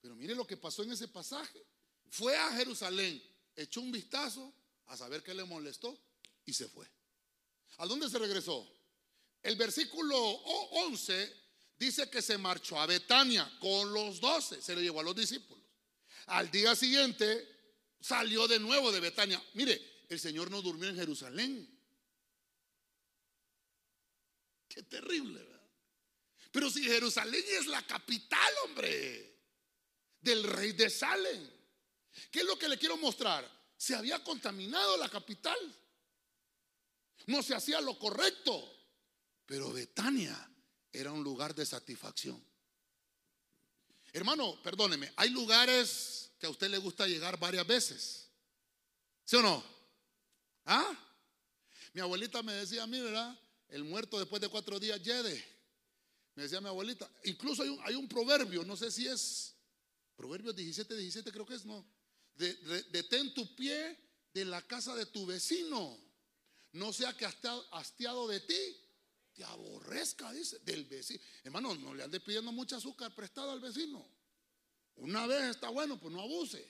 Pero mire lo que pasó en ese pasaje. Fue a Jerusalén, echó un vistazo a saber qué le molestó y se fue. ¿A dónde se regresó? El versículo 11 dice que se marchó a Betania con los doce, se le llevó a los discípulos. Al día siguiente salió de nuevo de Betania. Mire, el Señor no durmió en Jerusalén. Qué terrible. Pero si Jerusalén es la capital, hombre, del rey de Salem. ¿Qué es lo que le quiero mostrar? Se había contaminado la capital. No se hacía lo correcto. Pero Betania era un lugar de satisfacción. Hermano, perdóneme, hay lugares que a usted le gusta llegar varias veces. ¿Sí o no? ¿Ah? Mi abuelita me decía a mí, ¿verdad? El muerto después de cuatro días yede. Me decía mi abuelita. Incluso hay un, hay un proverbio, no sé si es Proverbios 17, 17 creo que es, no. detén tu pie de la casa de tu vecino. No sea que hastiado de ti te aborrezca, dice, del vecino. Hermano, no le ande pidiendo mucha azúcar prestada al vecino. Una vez está bueno, pues no abuse.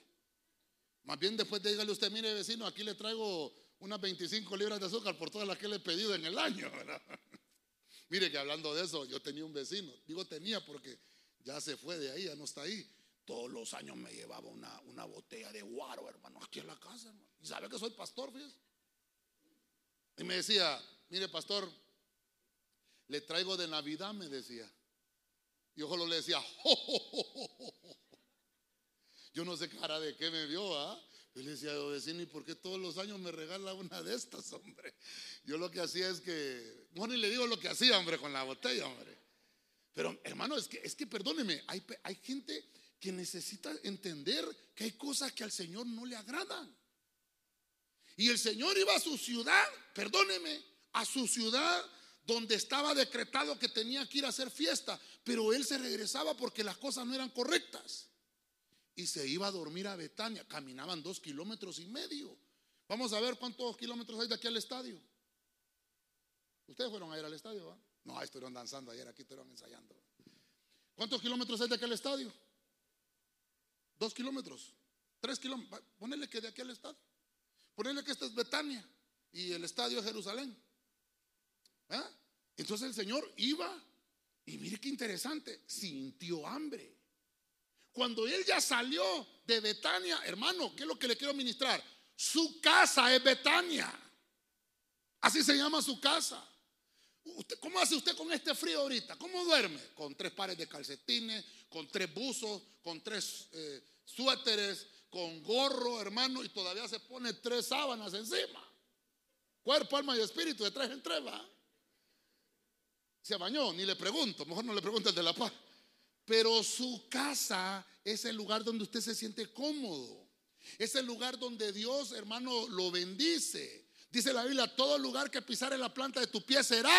Más bien después de dígale usted, mire vecino, aquí le traigo unas 25 libras de azúcar por todas las que le he pedido en el año. mire que hablando de eso, yo tenía un vecino. Digo tenía porque ya se fue de ahí, ya no está ahí. Todos los años me llevaba una, una botella de guaro, hermano, aquí en la casa, hermano. Y sabe que soy pastor, fíjese. Y me decía, mire, pastor, le traigo de Navidad, me decía. Y ojo le decía, yo no sé cara de qué me vio, ¿ah? Yo le decía, vecino, ¿y por qué todos los años me regala una de estas, hombre? Yo lo que hacía es que, bueno, y le digo lo que hacía, hombre, con la botella, hombre. Pero, hermano, es que, es que perdóneme, hay, hay gente que necesita entender que hay cosas que al Señor no le agradan. Y el Señor iba a su ciudad, perdóneme, a su ciudad donde estaba decretado que tenía que ir a hacer fiesta, pero él se regresaba porque las cosas no eran correctas. Y se iba a dormir a Betania, caminaban dos kilómetros y medio. Vamos a ver cuántos kilómetros hay de aquí al estadio. Ustedes fueron a ir al estadio, ¿va? No, estuvieron danzando ayer, aquí estuvieron ensayando. ¿Cuántos kilómetros hay de aquí al estadio? Dos kilómetros, tres kilómetros. Ponele que de aquí al estadio. Ponele que esta es Betania y el estadio es Jerusalén. ¿Ah? Entonces el Señor iba y mire qué interesante, sintió hambre. Cuando él ya salió de Betania, hermano, ¿qué es lo que le quiero ministrar? Su casa es Betania. Así se llama su casa. ¿Cómo hace usted con este frío ahorita? ¿Cómo duerme? Con tres pares de calcetines, con tres buzos, con tres eh, suéteres, con gorro, hermano, y todavía se pone tres sábanas encima. Cuerpo, alma y espíritu, de tres en tres, va. Se bañó, ni le pregunto, mejor no le pregunto el de la paz. Pero su casa es el lugar donde usted se siente cómodo. Es el lugar donde Dios, hermano, lo bendice. Dice la Biblia, todo lugar que pisare la planta de tu pie será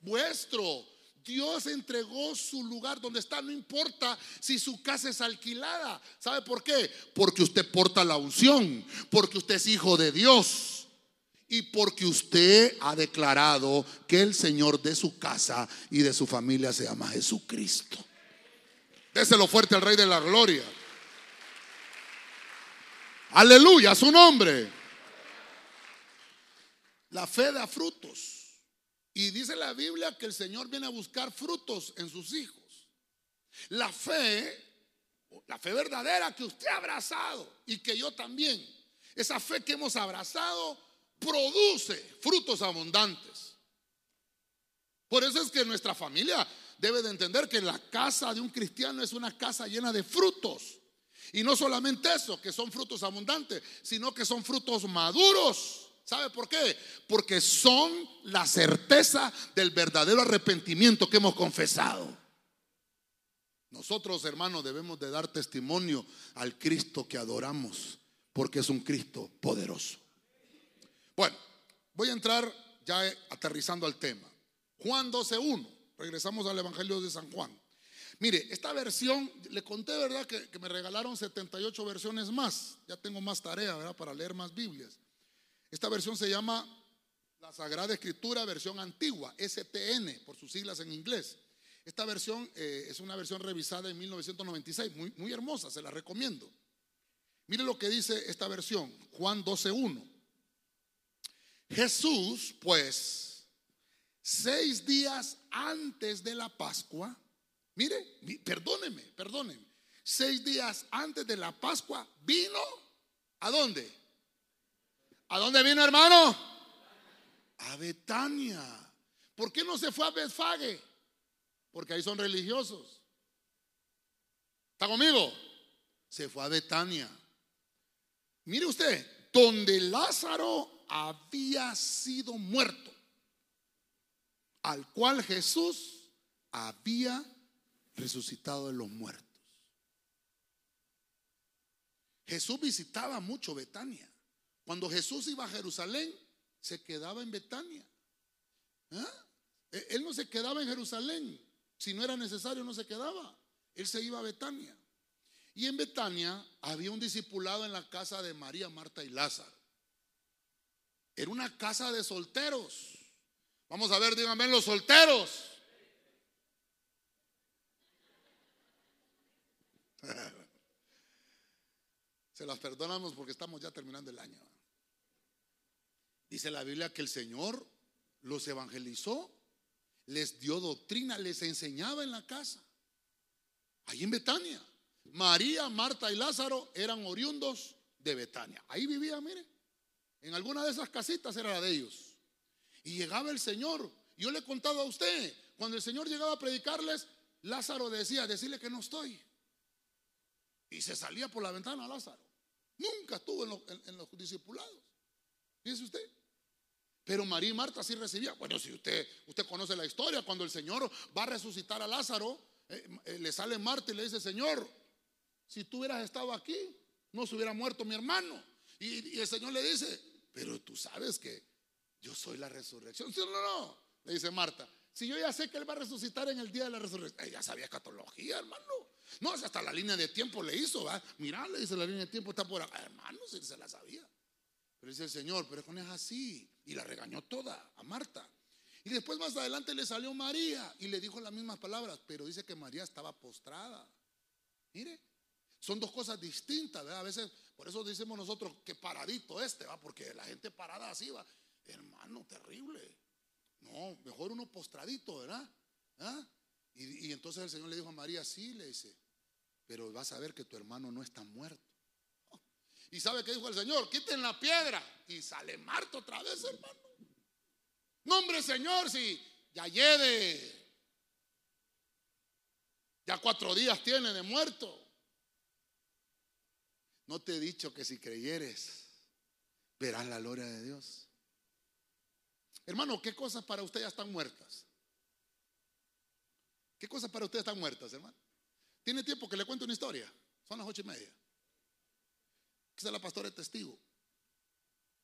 vuestro. Dios entregó su lugar donde está, no importa si su casa es alquilada. ¿Sabe por qué? Porque usted porta la unción, porque usted es hijo de Dios y porque usted ha declarado que el Señor de su casa y de su familia se llama Jesucristo. Déselo fuerte al Rey de la Gloria. Aleluya, su nombre. La fe da frutos. Y dice la Biblia que el Señor viene a buscar frutos en sus hijos. La fe, la fe verdadera que usted ha abrazado y que yo también, esa fe que hemos abrazado produce frutos abundantes. Por eso es que nuestra familia debe de entender que la casa de un cristiano es una casa llena de frutos. Y no solamente eso, que son frutos abundantes, sino que son frutos maduros. ¿Sabe por qué? Porque son la certeza del verdadero arrepentimiento que hemos confesado. Nosotros, hermanos, debemos de dar testimonio al Cristo que adoramos, porque es un Cristo poderoso. Bueno, voy a entrar ya aterrizando al tema. Juan 12.1, regresamos al Evangelio de San Juan. Mire, esta versión, le conté, ¿verdad? Que, me regalaron 78 versiones más. Ya tengo más tarea, ¿verdad? Para leer más Biblias. Esta versión se llama la Sagrada Escritura, versión antigua, STN, por sus siglas en inglés. Esta versión eh, es una versión revisada en 1996, muy, muy hermosa, se la recomiendo. Mire lo que dice esta versión, Juan 12.1. Jesús, pues, seis días antes de la Pascua, mire, perdóneme, perdóneme, seis días antes de la Pascua vino, ¿a dónde? ¿A dónde vino hermano? A Betania. ¿Por qué no se fue a Betfage? Porque ahí son religiosos. ¿Está conmigo? Se fue a Betania. Mire usted, donde Lázaro había sido muerto, al cual Jesús había resucitado de los muertos. Jesús visitaba mucho Betania. Cuando Jesús iba a Jerusalén, se quedaba en Betania. ¿Ah? E, él no se quedaba en Jerusalén. Si no era necesario, no se quedaba. Él se iba a Betania. Y en Betania había un discipulado en la casa de María, Marta y Lázaro. Era una casa de solteros. Vamos a ver, díganme, los solteros. Se las perdonamos porque estamos ya terminando el año. Dice la Biblia que el Señor los evangelizó, les dio doctrina, les enseñaba en la casa. Ahí en Betania. María, Marta y Lázaro eran oriundos de Betania. Ahí vivía, mire. En alguna de esas casitas era la de ellos. Y llegaba el Señor. Yo le he contado a usted, cuando el Señor llegaba a predicarles, Lázaro decía, decirle que no estoy. Y se salía por la ventana Lázaro. Nunca estuvo en, los discipulados. Fíjese usted. Pero María y Marta sí recibían. Bueno, si usted, usted conoce la historia, cuando el Señor va a resucitar a Lázaro, eh, eh, le sale Marta y le dice, Señor, si tú hubieras estado aquí, no se hubiera muerto mi hermano. Y, el Señor le dice, pero tú sabes que yo soy la resurrección. no, no, le dice Marta. Si yo ya sé que Él va a resucitar en el día de la resurrección, ella sabía catología, hermano. No, hasta la línea de tiempo le hizo, ¿va? Mirá, le dice la línea de tiempo está por acá, hermano, si se la sabía. Pero dice el Señor, pero con es así. Y la regañó toda a Marta. Y después más adelante le salió María y le dijo las mismas palabras, pero dice que María estaba postrada. Mire, son dos cosas distintas, ¿verdad? A veces, por eso decimos nosotros que paradito este, ¿va? Porque la gente parada así va. Hermano, terrible. No, mejor uno postradito, ¿verdad? ¿Ah? Y, entonces el Señor le dijo a María, sí, le dice, pero vas a ver que tu hermano no está muerto. ¿Y sabe qué dijo el Señor? Quiten la piedra. Y sale Marto otra vez, hermano. No, hombre, Señor, si ya lleve. Ya cuatro días tiene de muerto. No te he dicho que si creyeres, verás la gloria de Dios. Hermano, ¿qué cosas para usted ya están muertas? ¿Qué cosas para usted están muertas, hermano? ¿Tiene tiempo que le cuente una historia? Son las ocho y media. Quizá la pastora es testigo.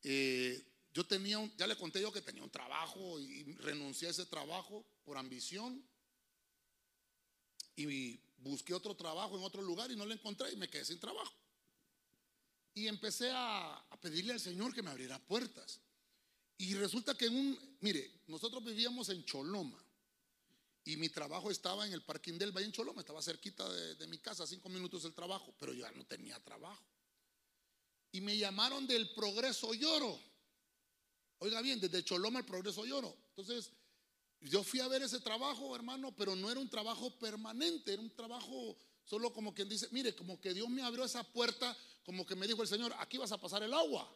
Eh, yo tenía, ya le conté yo que tenía un trabajo y renuncié a ese trabajo por ambición. Y busqué otro trabajo en otro lugar y no lo encontré y me quedé sin trabajo. Y empecé a, pedirle al Señor que me abriera puertas. Y resulta que en un, mire, nosotros vivíamos en Choloma. Y mi trabajo estaba en el parking del Valle en Choloma, estaba cerquita de, mi casa, cinco minutos del trabajo, pero yo ya no tenía trabajo. Y me llamaron del Progreso Lloro. Oiga bien, desde Choloma al Progreso Lloro. Entonces, yo fui a ver ese trabajo, hermano, pero no era un trabajo permanente, era un trabajo solo como quien dice, mire, como que Dios me abrió esa puerta como que me dijo el Señor, aquí vas a pasar el agua,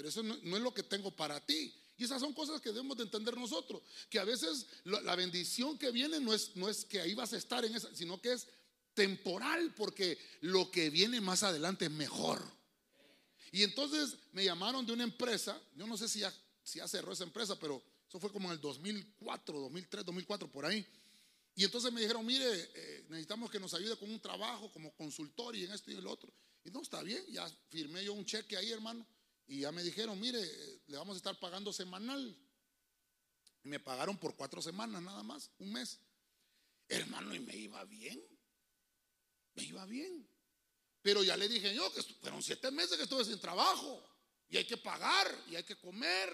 pero eso no, es lo que tengo para ti. Y esas son cosas que debemos de entender nosotros, que a veces la, bendición que viene no es, no es que ahí vas a estar en esa, sino que es temporal, porque lo que viene más adelante es mejor. Y entonces me llamaron de una empresa, yo no sé si ya, si ya cerró esa empresa, pero eso fue como en el 2004, 2003, 2004, por ahí. Y entonces me dijeron, mire, eh, necesitamos que nos ayude con un trabajo como consultor y en esto y en el otro. Y no, está bien, ya firmé yo un cheque ahí, hermano. Y ya me dijeron, mire, le vamos a estar pagando semanal. Y me pagaron por cuatro semanas nada más, un mes. Hermano, y me iba bien. Me iba bien. Pero ya le dije yo que fueron siete meses que estuve sin trabajo. Y hay que pagar, y hay que comer.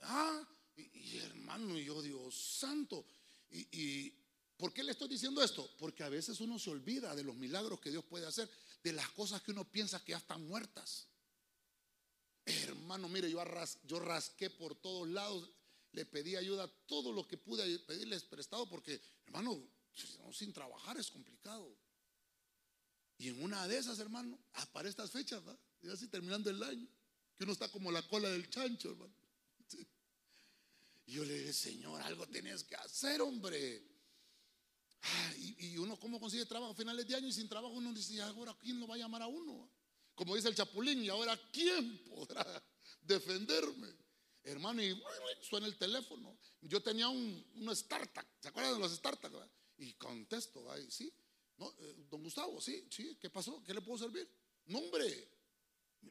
Ah, y, hermano, y yo, Dios santo. y ¿Por qué le estoy diciendo esto? Porque a veces uno se olvida de los milagros que Dios puede hacer, de las cosas que uno piensa que ya están muertas. Hermano, mire, yo, rasqué por todos lados le pedí ayuda todo lo que pude pedirles prestado porque, hermano, sin trabajar es complicado. Y en una de esas, hermano, para estas fechas, ¿verdad? Y así terminando el año, que uno está como la cola del chancho, hermano. Y yo le dije, Señor, algo tienes que hacer, hombre. Ah, y, uno, ¿cómo consigue trabajo a finales de año? Y sin trabajo uno dice, ahora quién lo va a llamar a uno? Como dice el Chapulín, y ahora quién podrá defenderme. Hermano, y suena el teléfono. Yo tenía un, un startup, ¿se acuerdan de los startups? Y contesto, ahí, sí. No, eh, don Gustavo, sí, sí, ¿qué pasó? ¿Qué le puedo servir? No, hombre,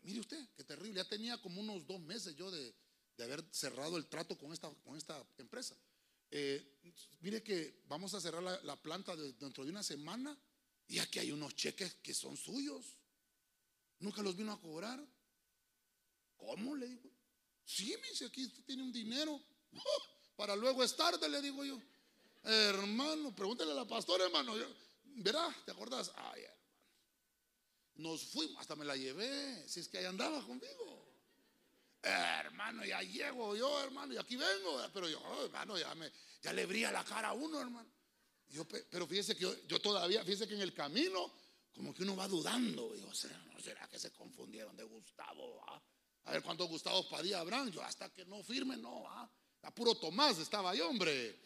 mire usted, qué terrible. Ya tenía como unos dos meses yo de, haber cerrado el trato con esta, con esta empresa. Eh, mire que vamos a cerrar la, planta dentro de una semana y aquí hay unos cheques que son suyos. Nunca los vino a cobrar. ¿Cómo? Le digo. Sí, me dice, aquí tiene un dinero. para luego es tarde, le digo yo. Hermano, pregúntele a la pastora, hermano. ¿Verá? ¿Te acordás? Ay, hermano. Nos fuimos, hasta me la llevé. Si es que ahí andaba conmigo. Hermano, ya llego yo, hermano, y aquí vengo. Pero yo, oh, hermano, ya, me, ya le brilla la cara a uno, hermano. Yo, pero fíjese que yo, todavía, fíjese que en el camino, como que uno va dudando. Digo, ¿no será que se confundieron de Gustavo? A ver cuántos Gustavo Padilla habrán. Yo hasta que no firme, no. ¿ah? Puro Tomás estaba ahí, hombre.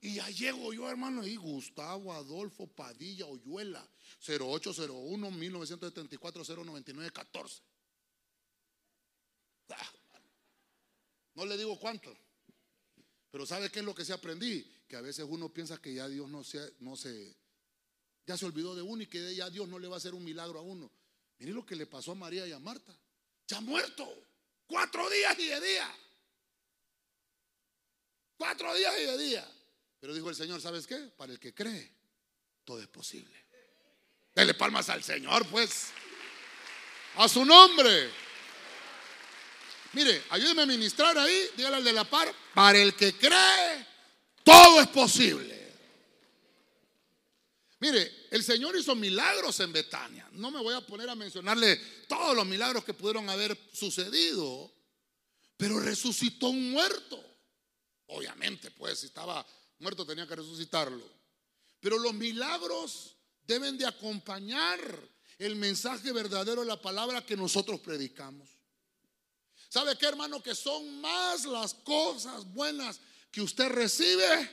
Y ya llego yo, hermano, y Gustavo Adolfo Padilla Oyuela, 0801 1974 099 14. No le digo cuánto. Pero ¿sabe qué es lo que se aprendí? Que a veces uno piensa que ya Dios no se, no se, ya se olvidó de uno y que ya Dios no le va a hacer un milagro a uno. Mire lo que le pasó a María y a Marta. Ya muerto. Cuatro días y de día. Cuatro días y de día. Pero dijo el Señor, ¿sabes qué? Para el que cree, todo es posible. Dele palmas al Señor, pues. A su nombre. Mire, ayúdeme a ministrar ahí, dígale al de la par, para el que cree, todo es posible. Mire, el Señor hizo milagros en Betania. No me voy a poner a mencionarle todos los milagros que pudieron haber sucedido, pero resucitó un muerto. Obviamente, pues, si estaba muerto tenía que resucitarlo. Pero los milagros deben de acompañar el mensaje verdadero de la palabra que nosotros predicamos. ¿Sabe qué, hermano? Que son más las cosas buenas que usted recibe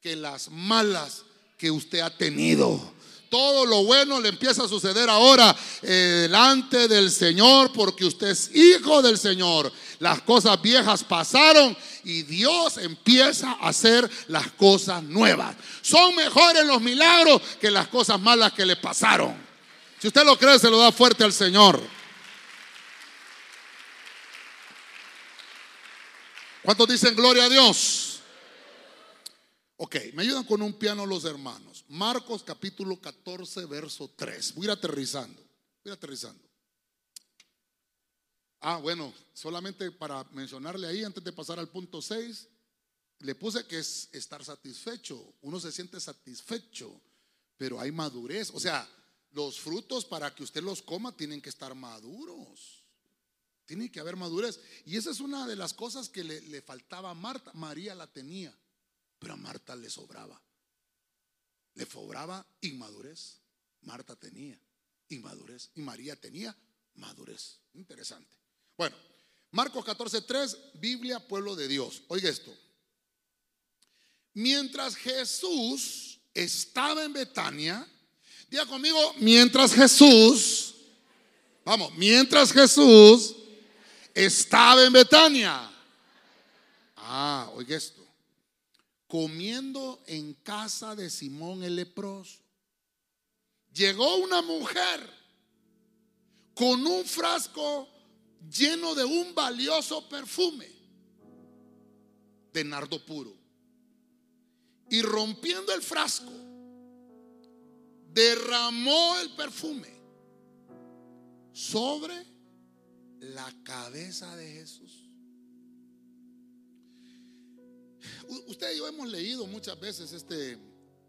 que las malas que usted ha tenido. Todo lo bueno le empieza a suceder ahora eh, delante del Señor porque usted es hijo del Señor. Las cosas viejas pasaron y Dios empieza a hacer las cosas nuevas. Son mejores los milagros que las cosas malas que le pasaron. Si usted lo cree, se lo da fuerte al Señor. ¿Cuántos dicen gloria a Dios? Ok, me ayudan con un piano los hermanos. Marcos capítulo 14, verso 3. Voy a ir aterrizando. Voy a ir aterrizando. Ah, bueno, solamente para mencionarle ahí, antes de pasar al punto 6, le puse que es estar satisfecho. Uno se siente satisfecho, pero hay madurez. O sea, los frutos para que usted los coma tienen que estar maduros. Tiene que haber madurez. Y esa es una de las cosas que le, faltaba a Marta. María la tenía. Pero a Marta le sobraba. Le sobraba inmadurez. Marta tenía inmadurez y María tenía madurez. Interesante. Bueno, Marcos 14:3, Biblia, pueblo de Dios. Oiga esto. Mientras Jesús estaba en Betania, diga conmigo, mientras Jesús, vamos, mientras Jesús estaba en Betania. Ah, oiga esto comiendo en casa de Simón el leproso. Llegó una mujer con un frasco lleno de un valioso perfume de nardo puro. Y rompiendo el frasco, derramó el perfume sobre la cabeza de Jesús. Usted y yo hemos leído muchas veces este,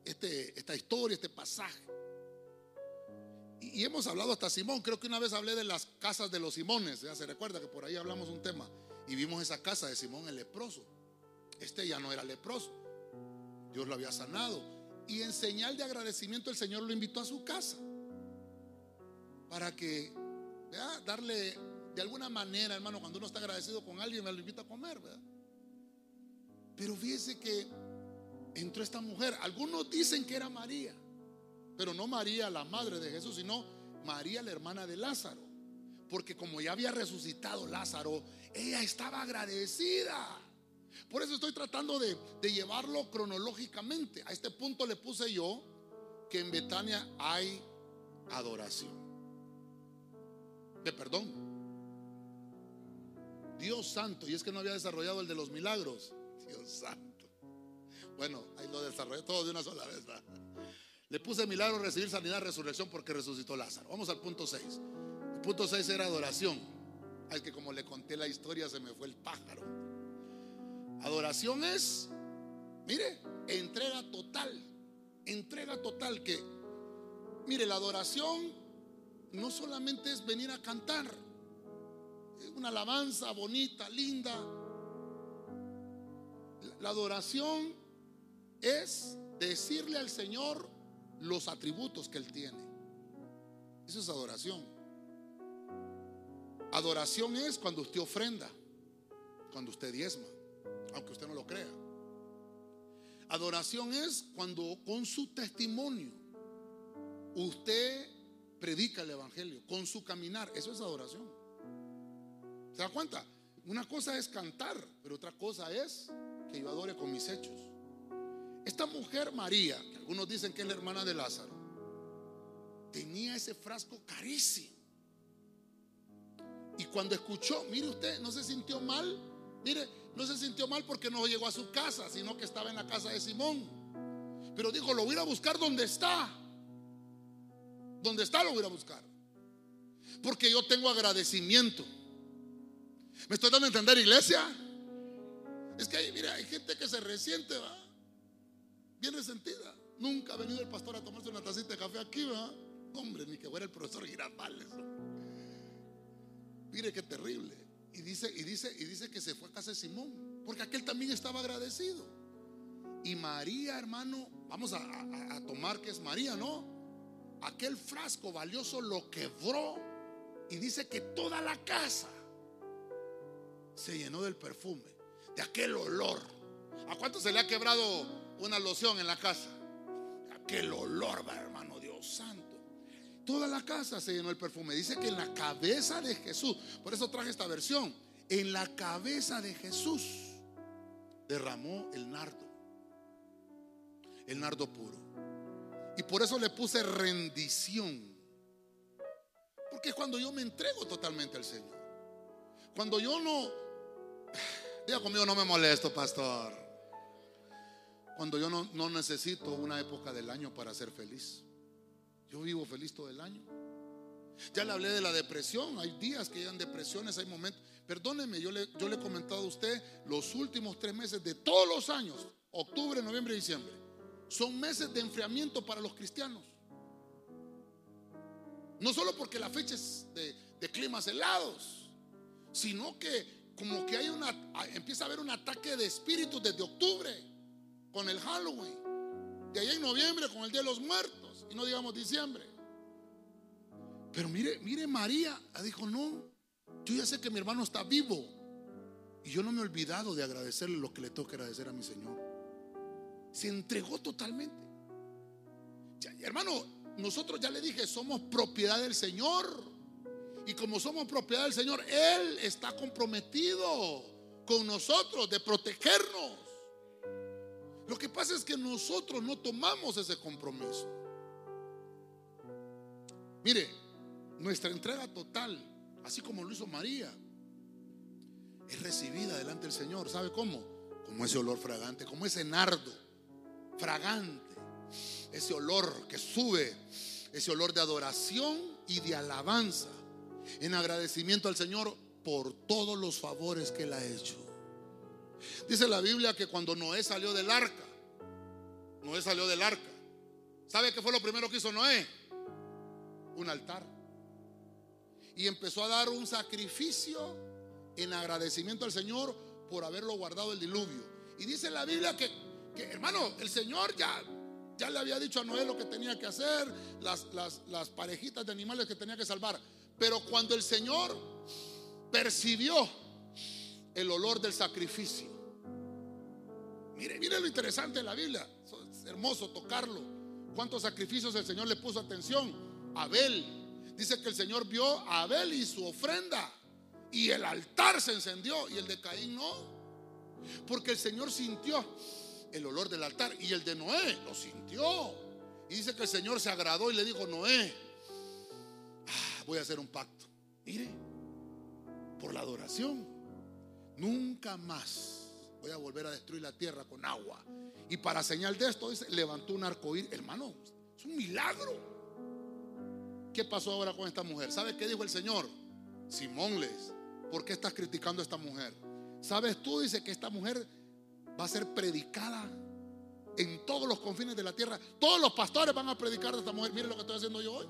este, esta historia, este pasaje. Y, hemos hablado hasta Simón. Creo que una vez hablé de las casas de los Simones. Ya se recuerda que por ahí hablamos un tema. Y vimos esa casa de Simón el leproso. Este ya no era leproso. Dios lo había sanado. Y en señal de agradecimiento el Señor lo invitó a su casa. Para que, darle de alguna manera, hermano, cuando uno está agradecido con alguien, me lo invita a comer, ¿verdad? Pero fíjese que entró esta mujer. Algunos dicen que era María, pero no María, la madre de Jesús, sino María, la hermana de Lázaro. Porque como ya había resucitado Lázaro, ella estaba agradecida. Por eso estoy tratando de, llevarlo cronológicamente. A este punto le puse yo que en Betania hay adoración. De perdón. Dios santo. Y es que no había desarrollado el de los milagros. Dios santo. Bueno, ahí lo desarrollé todo de una sola vez. Le puse milagro, recibir sanidad, resurrección porque resucitó Lázaro. Vamos al punto 6. El punto 6 era adoración. Al que como le conté la historia se me fue el pájaro. Adoración es, mire, entrega total. Entrega total que, mire, la adoración no solamente es venir a cantar. Una alabanza bonita, linda, la adoración es decirle al Señor los atributos que Él tiene. Eso es adoración. Adoración es cuando usted ofrenda, cuando usted diezma, aunque usted no lo crea. Adoración es cuando con su testimonio usted predica el Evangelio, con su caminar. Eso es adoración. ¿Se da cuenta? Una cosa es cantar, pero otra cosa es que yo adore con mis hechos. Esta mujer María, que algunos dicen que es la hermana de Lázaro, tenía ese frasco carísimo. Y cuando escuchó, mire usted, no se sintió mal, mire, no se sintió mal porque no llegó a su casa, sino que estaba en la casa de Simón. Pero dijo, lo voy a buscar donde está. Donde está lo voy a buscar. Porque yo tengo agradecimiento. ¿Me estoy dando a entender, iglesia? Es que mira, hay gente que se resiente, va. Bien resentida. Nunca ha venido el pastor a tomarse una tacita de café aquí, va. Hombre, ni que fuera el profesor Girafales. Mire qué terrible. Y dice, y dice, y dice que se fue a casa de Simón. Porque aquel también estaba agradecido. Y María, hermano, vamos a tomar que es María, ¿no? Aquel frasco valioso lo quebró. Y dice que toda la casa se llenó del perfume de aquel olor. ¿A cuánto se le ha quebrado una loción en la casa? Aquel olor, hermano Dios santo. Toda la casa se llenó el perfume. Dice que en la cabeza de Jesús, por eso traje esta versión, en la cabeza de Jesús derramó el nardo, el nardo puro. Y por eso le puse rendición. Porque es cuando yo me entrego totalmente al Señor. Cuando yo no Diga conmigo, no me molesto, pastor. Cuando yo no, necesito una época del año para ser feliz. Yo vivo feliz todo el año. Ya le hablé de la depresión. Hay días que llegan depresiones, hay momentos. Perdóneme, yo le, yo le he comentado a usted los últimos tres meses de todos los años, octubre, noviembre y diciembre, son meses de enfriamiento para los cristianos. No solo porque la fecha es de climas helados, sino que como que hay una, empieza a haber un ataque de espíritus desde octubre con el Halloween, de allá en noviembre con el Día de los Muertos y no digamos diciembre. Pero mire, mire María, dijo, no, yo ya sé que mi hermano está vivo y yo no me he olvidado de agradecerle lo que le toca agradecer a mi Señor. Se entregó totalmente. hermano, nosotros ya le dije, somos propiedad del Señor. Y como somos propiedad del Señor, Él está comprometido con nosotros de protegernos. Lo que pasa es que nosotros no tomamos ese compromiso. Mire, nuestra entrega total, así como lo hizo María, es recibida delante del Señor. ¿Sabe cómo? Como ese olor fragante, como ese nardo fragante, ese olor que sube, ese olor de adoración y de alabanza en agradecimiento al Señor por todos los favores que Él ha hecho. Dice la Biblia que cuando Noé salió del arca, Noé salió del arca. ¿Sabe qué fue lo primero que hizo Noé? Un altar. Y empezó a dar un sacrificio en agradecimiento al Señor por haberlo guardado el diluvio. Y dice la Biblia que, que, hermano, el Señor ya, ya le había dicho a Noé lo que tenía que hacer, las, las, las parejitas de animales que tenía que salvar. Pero cuando el Señor percibió el olor del sacrificio, mire, mire lo interesante de la Biblia, es hermoso tocarlo. ¿Cuántos sacrificios el Señor le puso atención? Abel. Dice que el Señor vio a Abel y su ofrenda. Y el altar se encendió y el de Caín no. Porque el Señor sintió el olor del altar y el de Noé lo sintió. Y dice que el Señor se agradó y le dijo, Noé, voy a hacer un pacto. Mire, por la adoración, nunca más voy a volver a destruir la tierra con agua. Y para señal de esto, dice, levantó un arcoíris. Hermano, es un milagro. ¿Qué pasó ahora con esta mujer? ¿Sabe qué dijo el Señor? Simón les, ¿por qué estás criticando a esta mujer? ¿Sabes tú? Dice que esta mujer va a ser predicada en todos los confines de la tierra. Todos los pastores van a predicar de esta mujer. Mire lo que estoy haciendo yo hoy.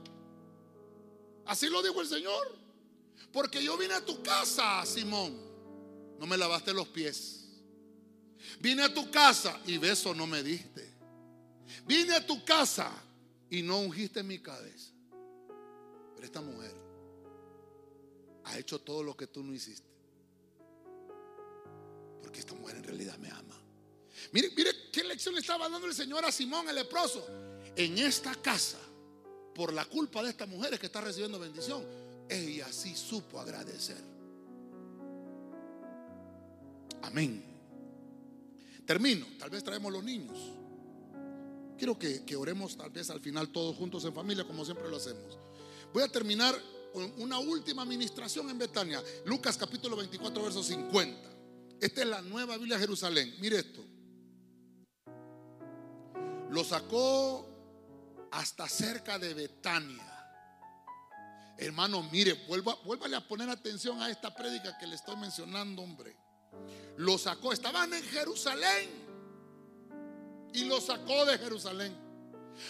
Así lo dijo el Señor. Porque yo vine a tu casa, Simón. No me lavaste los pies. Vine a tu casa y beso no me diste. Vine a tu casa y no ungiste mi cabeza. Pero esta mujer ha hecho todo lo que tú no hiciste. Porque esta mujer en realidad me ama. Mire, mire qué lección le estaba dando el Señor a Simón el leproso. En esta casa, por la culpa de esta mujer que está recibiendo bendición, ella sí supo agradecer. Amén. Termino, tal vez traemos los niños. Quiero que, que, oremos tal vez al final todos juntos en familia, como siempre lo hacemos. Voy a terminar con una última administración en Betania. Lucas capítulo 24, verso 50. Esta es la nueva Biblia de Jerusalén. Mire esto. Lo sacó hasta cerca de Betania. Hermano, mire, vuélvale a poner atención a esta prédica que le estoy mencionando, hombre. Lo sacó, estaban en Jerusalén. Y lo sacó de Jerusalén.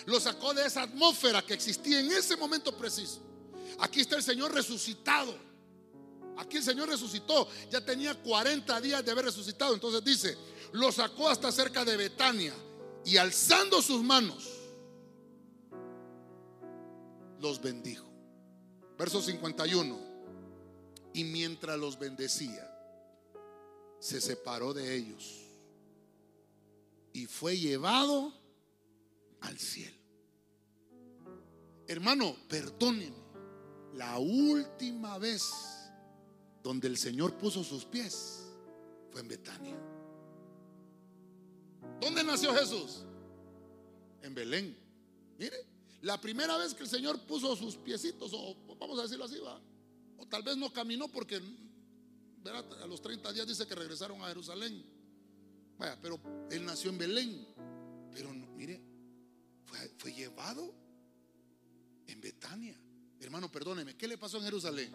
Lo sacó de esa atmósfera que existía en ese momento preciso. Aquí está el Señor resucitado. Aquí el Señor resucitó. Ya tenía 40 días de haber resucitado. Entonces dice, lo sacó hasta cerca de Betania. Y alzando sus manos, los bendijo. Verso 51. Y mientras los bendecía, se separó de ellos y fue llevado al cielo. Hermano, perdónenme. La última vez donde el Señor puso sus pies fue en Betania. ¿Dónde nació Jesús? En Belén. Mire, la primera vez que el Señor puso sus piecitos, o vamos a decirlo así, va, o tal vez no caminó porque a los 30 días dice que regresaron a Jerusalén. Vaya, pero él nació en Belén. Pero mire, fue, llevado en Betania. Hermano, perdóneme, ¿qué le pasó en Jerusalén?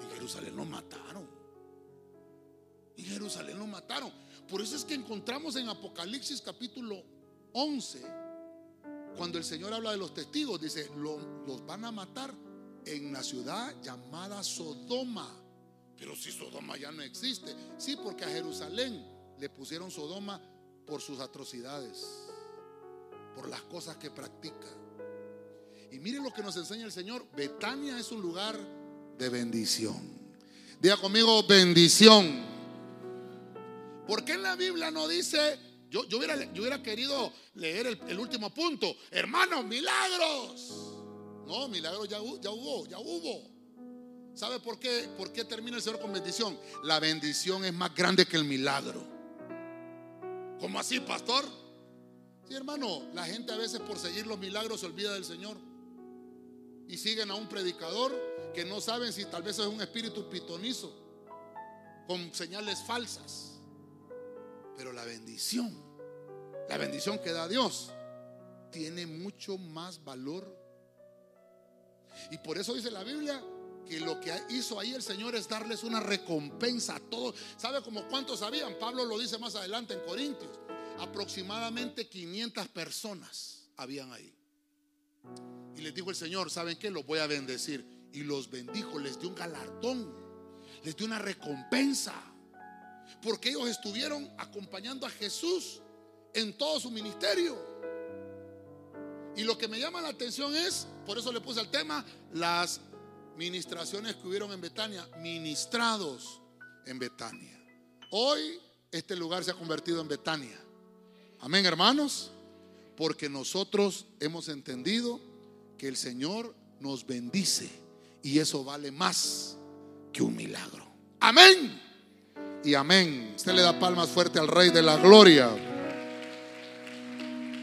En Jerusalén lo mataron. En Jerusalén lo mataron. Por eso es que encontramos en Apocalipsis capítulo 11, cuando el Señor habla de los testigos, dice, los van a matar en la ciudad llamada Sodoma. Pero si Sodoma ya no existe. Sí, porque a Jerusalén le pusieron Sodoma por sus atrocidades, por las cosas que practica. Y mire lo que nos enseña el Señor. Betania es un lugar de bendición. Diga conmigo, bendición. ¿Por qué en la Biblia no dice, yo, yo, hubiera, yo hubiera, querido leer el, último punto, hermanos, milagros? No, milagros ya, ya hubo, ya hubo. ¿Sabe por qué? ¿Por qué termina el Señor con bendición? La bendición es más grande que el milagro. ¿Cómo así, pastor? Sí, hermano, la gente a veces por seguir los milagros se olvida del Señor. Y siguen a un predicador que no saben si tal vez es un espíritu pitonizo, con señales falsas. Pero la bendición, la bendición que da Dios, tiene mucho más valor. Y por eso dice la Biblia que lo que hizo ahí el Señor es darles una recompensa a todos. ¿Sabe como cuántos sabían? Pablo lo dice más adelante en Corintios. Aproximadamente 500 personas habían ahí. Y les dijo el Señor, ¿saben qué? Los voy a bendecir. Y los bendijo, les dio un galardón, les dio una recompensa. Porque ellos estuvieron acompañando a Jesús en todo su ministerio. Y lo que me llama la atención es, por eso le puse el tema, las ministraciones que hubieron en Betania, ministrados en Betania. Hoy este lugar se ha convertido en Betania. Amén, hermanos. Porque nosotros hemos entendido que el Señor nos bendice y eso vale más que un milagro. Amén. Y amén. Usted le da palmas fuerte al Rey de la Gloria.